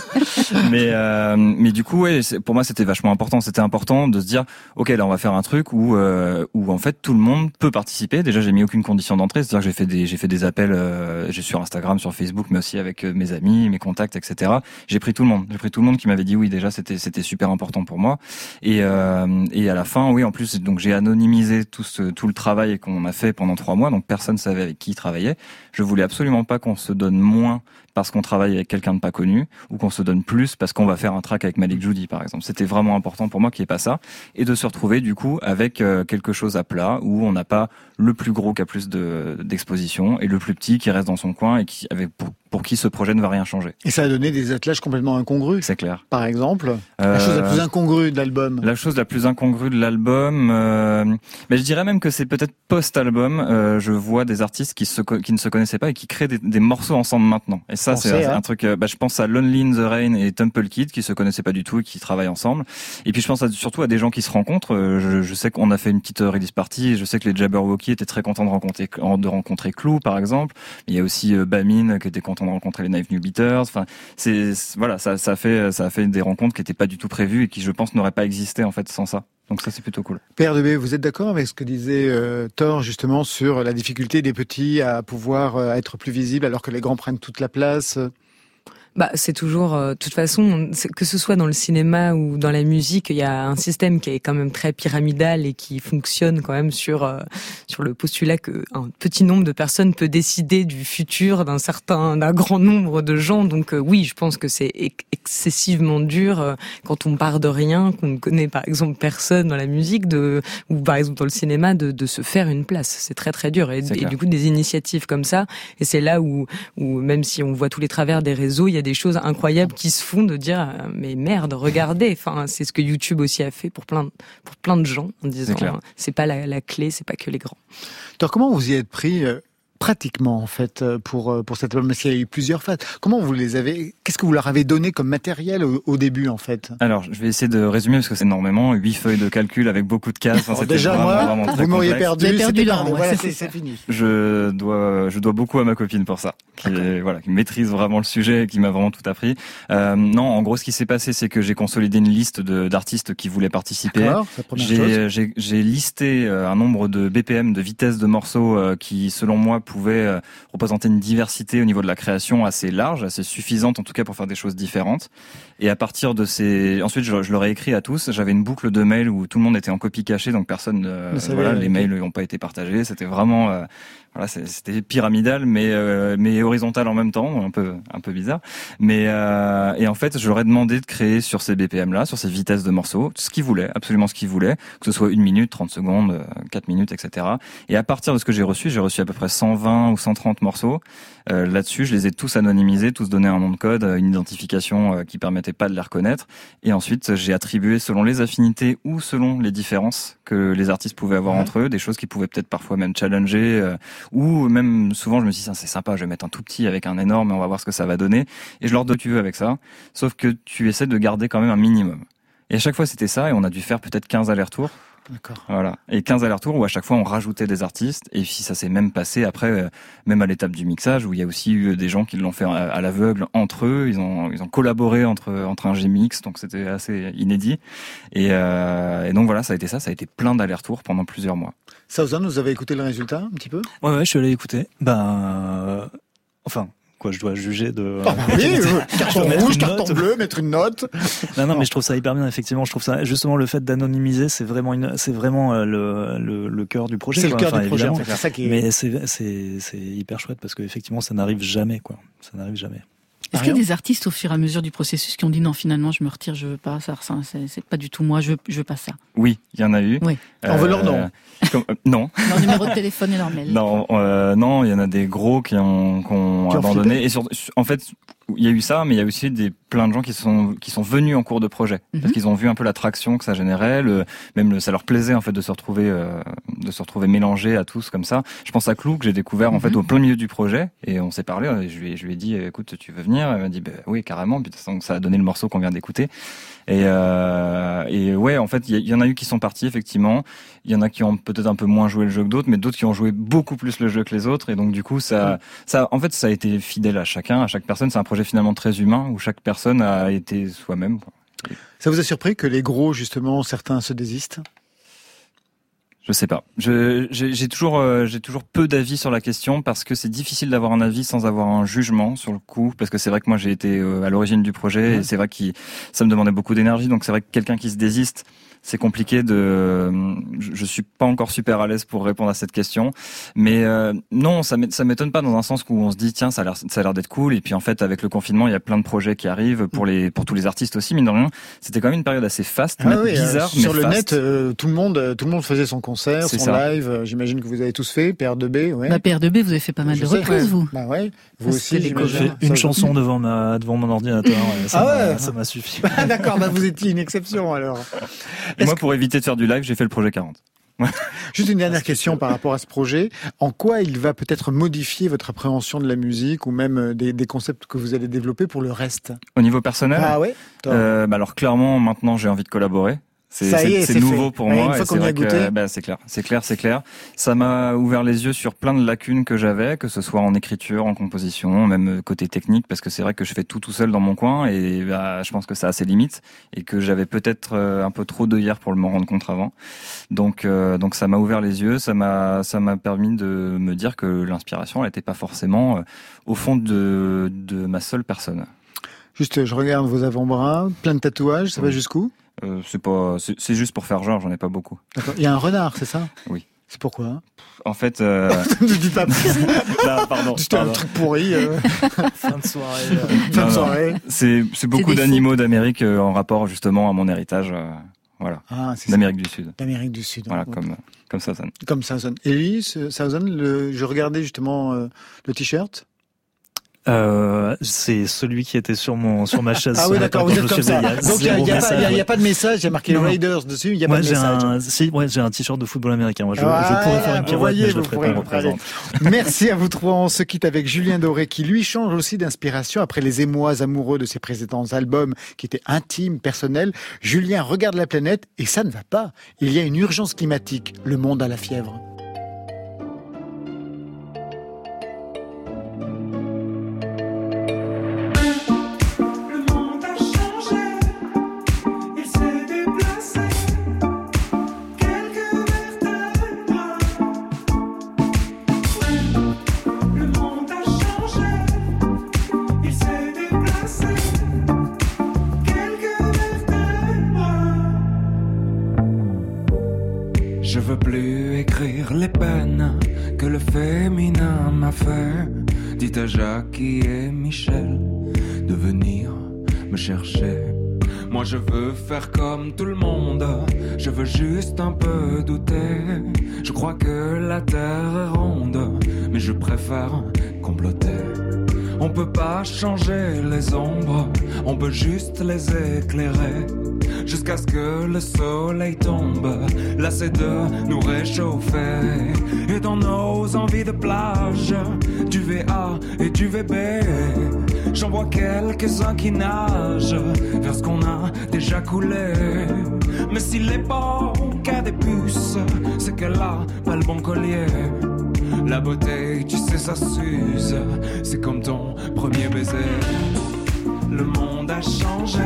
Speaker 6: mais euh, mais du coup, ouais, pour moi, c'était vachement important. C'était important de se dire, ok, là, on va faire un truc où euh, où en fait tout le monde peut participer. Déjà, j'ai mis aucune condition d'entrée, c'est-à-dire que j'ai fait des j'ai fait des appels, j'ai sur Instagram, sur Facebook, mais aussi avec mes amis, mes contacts, etc. J'ai pris tout le monde. J'ai pris tout le monde qui m'avait dit oui. Déjà, c'était c'était super important pour moi. Et et à la fin, oui, en plus, donc j'ai anonymisé tout tout le travail qu'on a fait pendant trois mois, donc personne savait avec qui il travaillait. Je voulais absolument pas qu'on se donne moins parce qu'on travaille avec quelqu'un de pas connu ou qu'on se donne plus parce qu'on va faire un track avec Malik Judy par exemple. C'était vraiment important pour moi qu'il n'y ait pas ça et de se retrouver du coup avec euh, quelque chose à plat où on n'a pas le plus gros qui a plus de d'exposition et le plus petit qui reste dans son coin et qui avec pour, pour, qui ce projet ne va rien changer.
Speaker 1: Et ça a donné des attelages complètement incongrus.
Speaker 6: C'est clair.
Speaker 1: Par exemple, la chose la plus euh, incongrue de l'album.
Speaker 6: La chose la plus incongrue de l'album, euh, mais je dirais même que c'est peut-être post-album. Euh, je vois des artistes qui se qui ne se connaissaient pas et qui créent des, des morceaux ensemble maintenant. Et ça, c'est un, truc. Euh, bah, je pense à Lonely in the Rain et Temple Kid qui se connaissaient pas du tout et qui travaillent ensemble. Et puis je pense surtout à des gens qui se rencontrent. Euh, je, je sais qu'on a fait une petite euh, release party. Et je sais que les Jabberwocky étaient très contents de rencontrer de rencontrer Clou par exemple. Il y a aussi Bamin qui était content de rencontrer les Knife New Beaters. Enfin, c'est voilà, ça, ça a fait ça a fait des rencontres qui n'étaient pas du tout prévues et qui je pense n'auraient pas existé en fait sans ça. Donc ça c'est plutôt cool.
Speaker 1: Père de B, vous êtes d'accord avec ce que disait euh, Thor justement sur la difficulté des petits à pouvoir être plus visibles alors que les grands prennent toute la place
Speaker 5: bah, c'est toujours, euh, toute façon, que ce soit dans le cinéma ou dans la musique, il y a un système qui est quand même très pyramidal et qui fonctionne quand même sur euh, sur le postulat que un petit nombre de personnes peut décider du futur d'un certain, d'un grand nombre de gens. Donc euh, oui, je pense que c'est excessivement dur quand on part de rien, qu'on ne connaît par exemple personne dans la musique, de ou par exemple dans le cinéma, de, de se faire une place. C'est très très dur. Et, et, du coup, des initiatives comme ça, et c'est là où où même si on voit tous les travers des réseaux, il y a des choses incroyables qui se font de dire euh, mais merde regardez. Enfin c'est ce que YouTube aussi a fait pour plein pour plein de gens en disant c'est pas la, la clé c'est pas que les grands.
Speaker 1: Alors comment vous y êtes pris euh, pratiquement en fait euh, pour euh, pour cet album Parce qu'il y a eu plusieurs phases. Comment vous les avez Qu'est-ce que vous leur avez donné comme matériel au, début en fait?
Speaker 6: Alors, je vais essayer de résumer parce que c'est énormément huit feuilles de calcul avec beaucoup de cases.
Speaker 1: Enfin, déjà moi, vous m'auriez perdu.
Speaker 2: perdu
Speaker 1: voilà, c'est fini.
Speaker 6: Je dois je dois beaucoup à ma copine pour ça, qui voilà, qui maîtrise vraiment le sujet, et qui m'a vraiment tout appris. Euh, non, en gros, ce qui s'est passé, c'est que j'ai consolidé une liste d'artistes qui voulaient participer. J'ai listé un nombre de BPM, de vitesse de morceaux qui, selon moi, pouvait euh, représenter une diversité au niveau de la création assez large, assez suffisante en tout cas pour faire des choses différentes. Et à partir de ces, ensuite je, je leur ai écrit à tous. J'avais une boucle de mails où tout le monde était en copie cachée, donc personne, euh, voilà, les mails n'ont pas été partagés. C'était vraiment euh, voilà, c'était pyramidal, mais euh, mais horizontal en même temps, un peu un peu bizarre. Mais euh, et en fait, je leur ai demandé de créer sur ces BPM là, sur ces vitesses de morceaux, ce qu'ils voulaient, absolument ce qu'ils voulaient, que ce soit une minute, 30 secondes, 4 euh, minutes, etc. Et à partir de ce que j'ai reçu, j'ai reçu à peu près 120 ou 130 morceaux. Euh, là-dessus, je les ai tous anonymisés, tous donnés un nom de code, une identification qui permettait pas de les reconnaître. Et ensuite, j'ai attribué selon les affinités ou selon les différences que les artistes pouvaient avoir entre eux, des choses qui pouvaient peut-être parfois même challenger ou même souvent, je me suis dit, c'est sympa, je vais mettre un tout petit avec un énorme et on va voir ce que ça va donner. Et je leur donne tu veux avec ça. Sauf que tu essaies de garder quand même un minimum. Et à chaque fois, c'était ça et on a dû faire peut-être 15 allers-retours.
Speaker 1: D'accord.
Speaker 6: Voilà. Et 15 allers-retours où à chaque fois on rajoutait des artistes. Et puis ça s'est même passé après, euh, même à l'étape du mixage, où il y a aussi eu des gens qui l'ont fait à, l'aveugle entre eux. Ils ont, ils ont collaboré entre, entre un G-Mix, donc c'était assez inédit. Et, euh, et, donc voilà, ça a été ça. Ça a été plein d'allers-retours pendant plusieurs mois.
Speaker 1: Southern, vous avez écouté le résultat un petit peu?
Speaker 7: Ouais, ouais, je suis allé écouter. Ben, euh, enfin, quoi je dois juger de
Speaker 1: ah, bah oui, carton rouge carton bleu mettre une note.
Speaker 7: Non non mais je trouve ça hyper bien effectivement. Je trouve ça justement le fait d'anonymiser c'est vraiment une c'est vraiment euh, le, le, le cœur du projet
Speaker 1: c'est le cœur du projet c'est ça qui est...
Speaker 7: mais c'est c'est c'est hyper chouette parce que effectivement ça n'arrive jamais quoi. Ça n'arrive jamais
Speaker 2: est-ce qu'il y a des artistes au fur et à mesure du processus qui ont dit non finalement je me retire je veux pas ça, c'est pas du tout moi je veux, je veux pas ça?
Speaker 6: Oui il y en a eu.
Speaker 2: Oui.
Speaker 1: Euh, on veut leur nom
Speaker 6: comme, euh, non.
Speaker 2: Leur numéro de téléphone et leur mail.
Speaker 6: Non euh, non il y en a des gros qui ont, qui ont abandonné. Et sur, en fait il y a eu ça, mais il y a aussi des plein de gens qui sont qui sont venus en cours de projet parce mhm. qu'ils ont vu un peu l'attraction que ça générait, le, même le, ça leur plaisait en fait de se retrouver euh, de se retrouver mélangés à tous comme ça. Je pense à Clou que j'ai découvert en fait mhm. au plein milieu du projet et on s'est parlé. Je lui je lui ai dit écoute tu veux venir? Elle m'a dit bah, oui carrément. Puis ça a donné le morceau qu'on vient d'écouter. Et, euh, et ouais, en fait, il y, en a eu qui sont partis effectivement. Il y en a qui ont peut-être un peu moins joué le jeu que d'autres, mais d'autres qui ont joué beaucoup plus le jeu que les autres. Et donc du coup, ça, ça, en fait, ça a été fidèle à chacun, à chaque personne. C'est un projet finalement très humain où chaque personne a été soi-même.
Speaker 1: Ça vous a surpris que les gros, justement, certains se désistent?
Speaker 6: Je sais pas. J'ai toujours, euh, j'ai toujours peu d'avis sur la question parce que c'est difficile d'avoir un avis sans avoir un jugement sur le coup. Parce que c'est vrai que moi j'ai été euh, à l'origine du projet et c'est vrai que ça me demandait beaucoup d'énergie. Donc c'est vrai que quelqu'un qui se désiste, c'est compliqué de. Je suis pas encore super à l'aise pour répondre à cette question, mais euh, non, ça m'étonne pas dans un sens où on se dit tiens ça a l'air d'être cool et puis en fait avec le confinement il y a plein de projets qui arrivent pour les pour tous les artistes aussi mine de rien. C'était quand même une période assez faste, ah bizarre,
Speaker 1: sur le net tout le monde tout le monde faisait son concert, son live. J'imagine que vous avez tous fait PR2B. Ouais.
Speaker 2: Bah, PR2B vous avez fait pas mal de reprises vous.
Speaker 1: Bah ouais. Vous aussi. J'ai
Speaker 7: fait une chanson devant ma devant mon ordinateur. ça ah ouais. Ça m'a suffi.
Speaker 1: D'accord. Bah vous étiez une exception alors.
Speaker 6: Et moi, pour éviter de faire du live, j'ai fait le projet 40.
Speaker 1: Juste une dernière question par rapport à ce projet. En quoi il va peut-être modifier votre appréhension de la musique ou même euh, des, des, concepts que vous allez développer pour le reste?
Speaker 6: Au niveau personnel?
Speaker 1: Ah ouais
Speaker 6: euh, bah Alors clairement, maintenant j'ai envie de collaborer. C'est nouveau pour moi.
Speaker 1: c'est
Speaker 6: bah, c'est clair, c'est clair, c'est clair. Ça m'a ouvert les yeux sur plein de lacunes que j'avais, que ce soit en écriture, en composition, même côté technique, parce que c'est vrai que je fais tout tout seul dans mon coin et bah, je pense que ça a ses limites et que j'avais peut-être euh, un peu trop de hier pour le m'en rendre compte avant. Donc euh, donc ça m'a ouvert les yeux, ça m'a ça m'a permis de me dire que l'inspiration n'était pas forcément euh, au fond de de ma seule personne.
Speaker 1: Juste, je regarde vos avant-bras, plein de tatouages, ça va jusqu'où?
Speaker 6: Euh, c'est pas, c'est juste pour faire genre, j'en ai pas beaucoup.
Speaker 1: Il y a un renard, c'est ça?
Speaker 6: Oui.
Speaker 1: C'est pourquoi?
Speaker 6: En fait, euh...
Speaker 1: ne dis pas.
Speaker 6: non, pardon.
Speaker 1: C'était un truc pourri. Euh.
Speaker 7: fin de soirée.
Speaker 1: Euh. Fin de soirée.
Speaker 6: C'est c'est beaucoup d'animaux d'Amérique en rapport justement à mon héritage. voilà. Ah, D'Amérique du Sud.
Speaker 1: D'Amérique du Sud.
Speaker 6: Voilà, comme comme ça sonne.
Speaker 1: Comme ça sonne. Et lui. Le... Je regardais justement le t-shirt.
Speaker 7: Euh, c'est celui qui était sur mon sur ma chaise.
Speaker 1: Ah oui, d'accord, vous êtes comme ça. Donc il n'y a, pas de message, il y a marqué Raiders dessus, il n'y a pas de message.
Speaker 7: Un, si, ouais, j'ai un t-shirt de football américain. Moi, je, je pourrais faire une pirouette, mais je le ferai pas, représente.
Speaker 1: Merci à vous trois. On se quitte avec Julien Doré, qui lui change aussi d'inspiration après les émois amoureux de ses précédents albums qui étaient intimes, personnels. Julien regarde la planète et ça ne va pas. Il y a une urgence climatique. Le monde a la fièvre.
Speaker 13: Jackie et Michel de venir me chercher. Moi je veux faire comme tout le monde, je veux juste un peu douter. Je crois que la terre est ronde, mais je préfère comploter. On peut pas changer les ombres, on peut juste les éclairer. Jusqu'à ce que le soleil tombe, lassé de nous réchauffer. Et dans nos envies de plage, du VA et du VB, j'en vois quelques-uns qui nagent vers ce qu'on a déjà coulé. Mais si l'époque a des puces, c'est qu'elle a pas le bon collier. La beauté, tu sais, ça s'use. C'est comme ton premier baiser. Le monde a changé,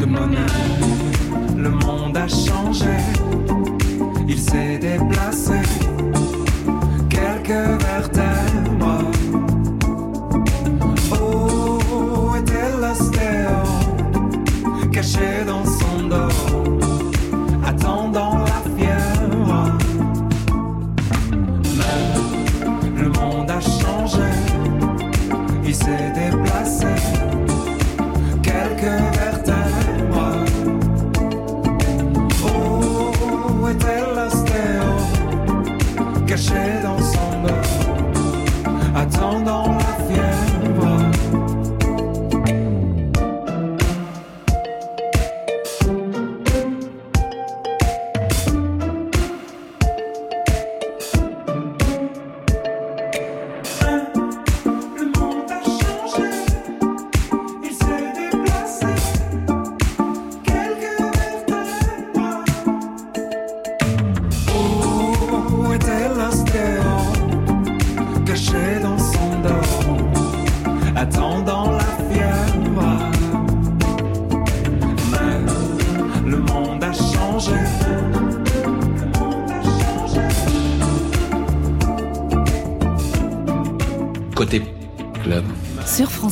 Speaker 13: le monde a changé, il s'est déplacé,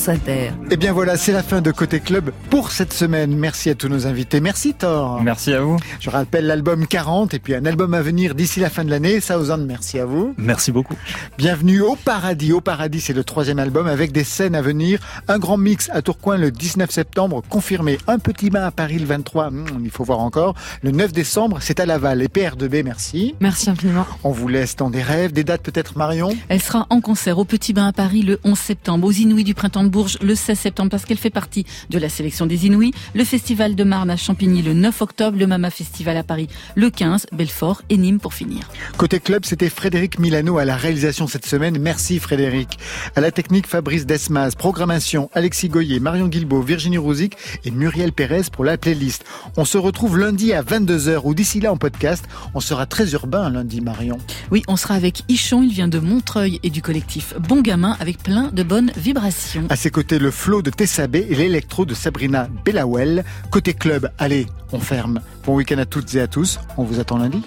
Speaker 1: Et eh bien voilà, c'est la fin de Côté Club pour cette semaine. Merci à tous nos invités. Merci Thor.
Speaker 6: Merci à vous.
Speaker 1: Je rappelle l'album 40 et puis un album à venir d'ici la fin de l'année. Southern, merci à vous.
Speaker 7: Merci beaucoup.
Speaker 1: Bienvenue au Paradis. Au Paradis, c'est le troisième album avec des scènes à venir. Un grand mix à Tourcoing le 19 septembre, confirmé. Un petit bain à Paris le 23, hmm, il faut voir encore. Le 9 décembre, c'est à Laval. Et PR2B, merci.
Speaker 5: Merci infiniment.
Speaker 1: On vous laisse dans des rêves, des dates peut-être Marion?
Speaker 2: Elle sera en concert au Petit Bain à Paris le 11 septembre, aux Inuits du Printemps de Bourges le 16 septembre parce qu'elle fait partie de la sélection des Inouïs. Le Festival de Marne à Champigny le 9 octobre. Le Mama Festival à Paris le 15. Belfort et Nîmes pour finir.
Speaker 1: Côté club, c'était Frédéric Milano à la réalisation cette semaine. Merci Frédéric. À la technique, Fabrice Desmas. Programmation, Alexis Goyer, Marion Guilbault, Virginie Rouzic et Muriel Pérez pour la playlist. On se retrouve lundi à 22h ou d'ici là en podcast. On sera très urbain lundi, Marion.
Speaker 2: Oui, on sera avec Ichon. Il vient de Montreuil et du collectif Bon Gamin avec plein de bonnes vibrations.
Speaker 1: À ses côtés, le flow de Tessabé et l'électro de Sabrina Bellawell. Côté club, allez, on ferme. Bon week-end à toutes et à tous. On vous attend lundi.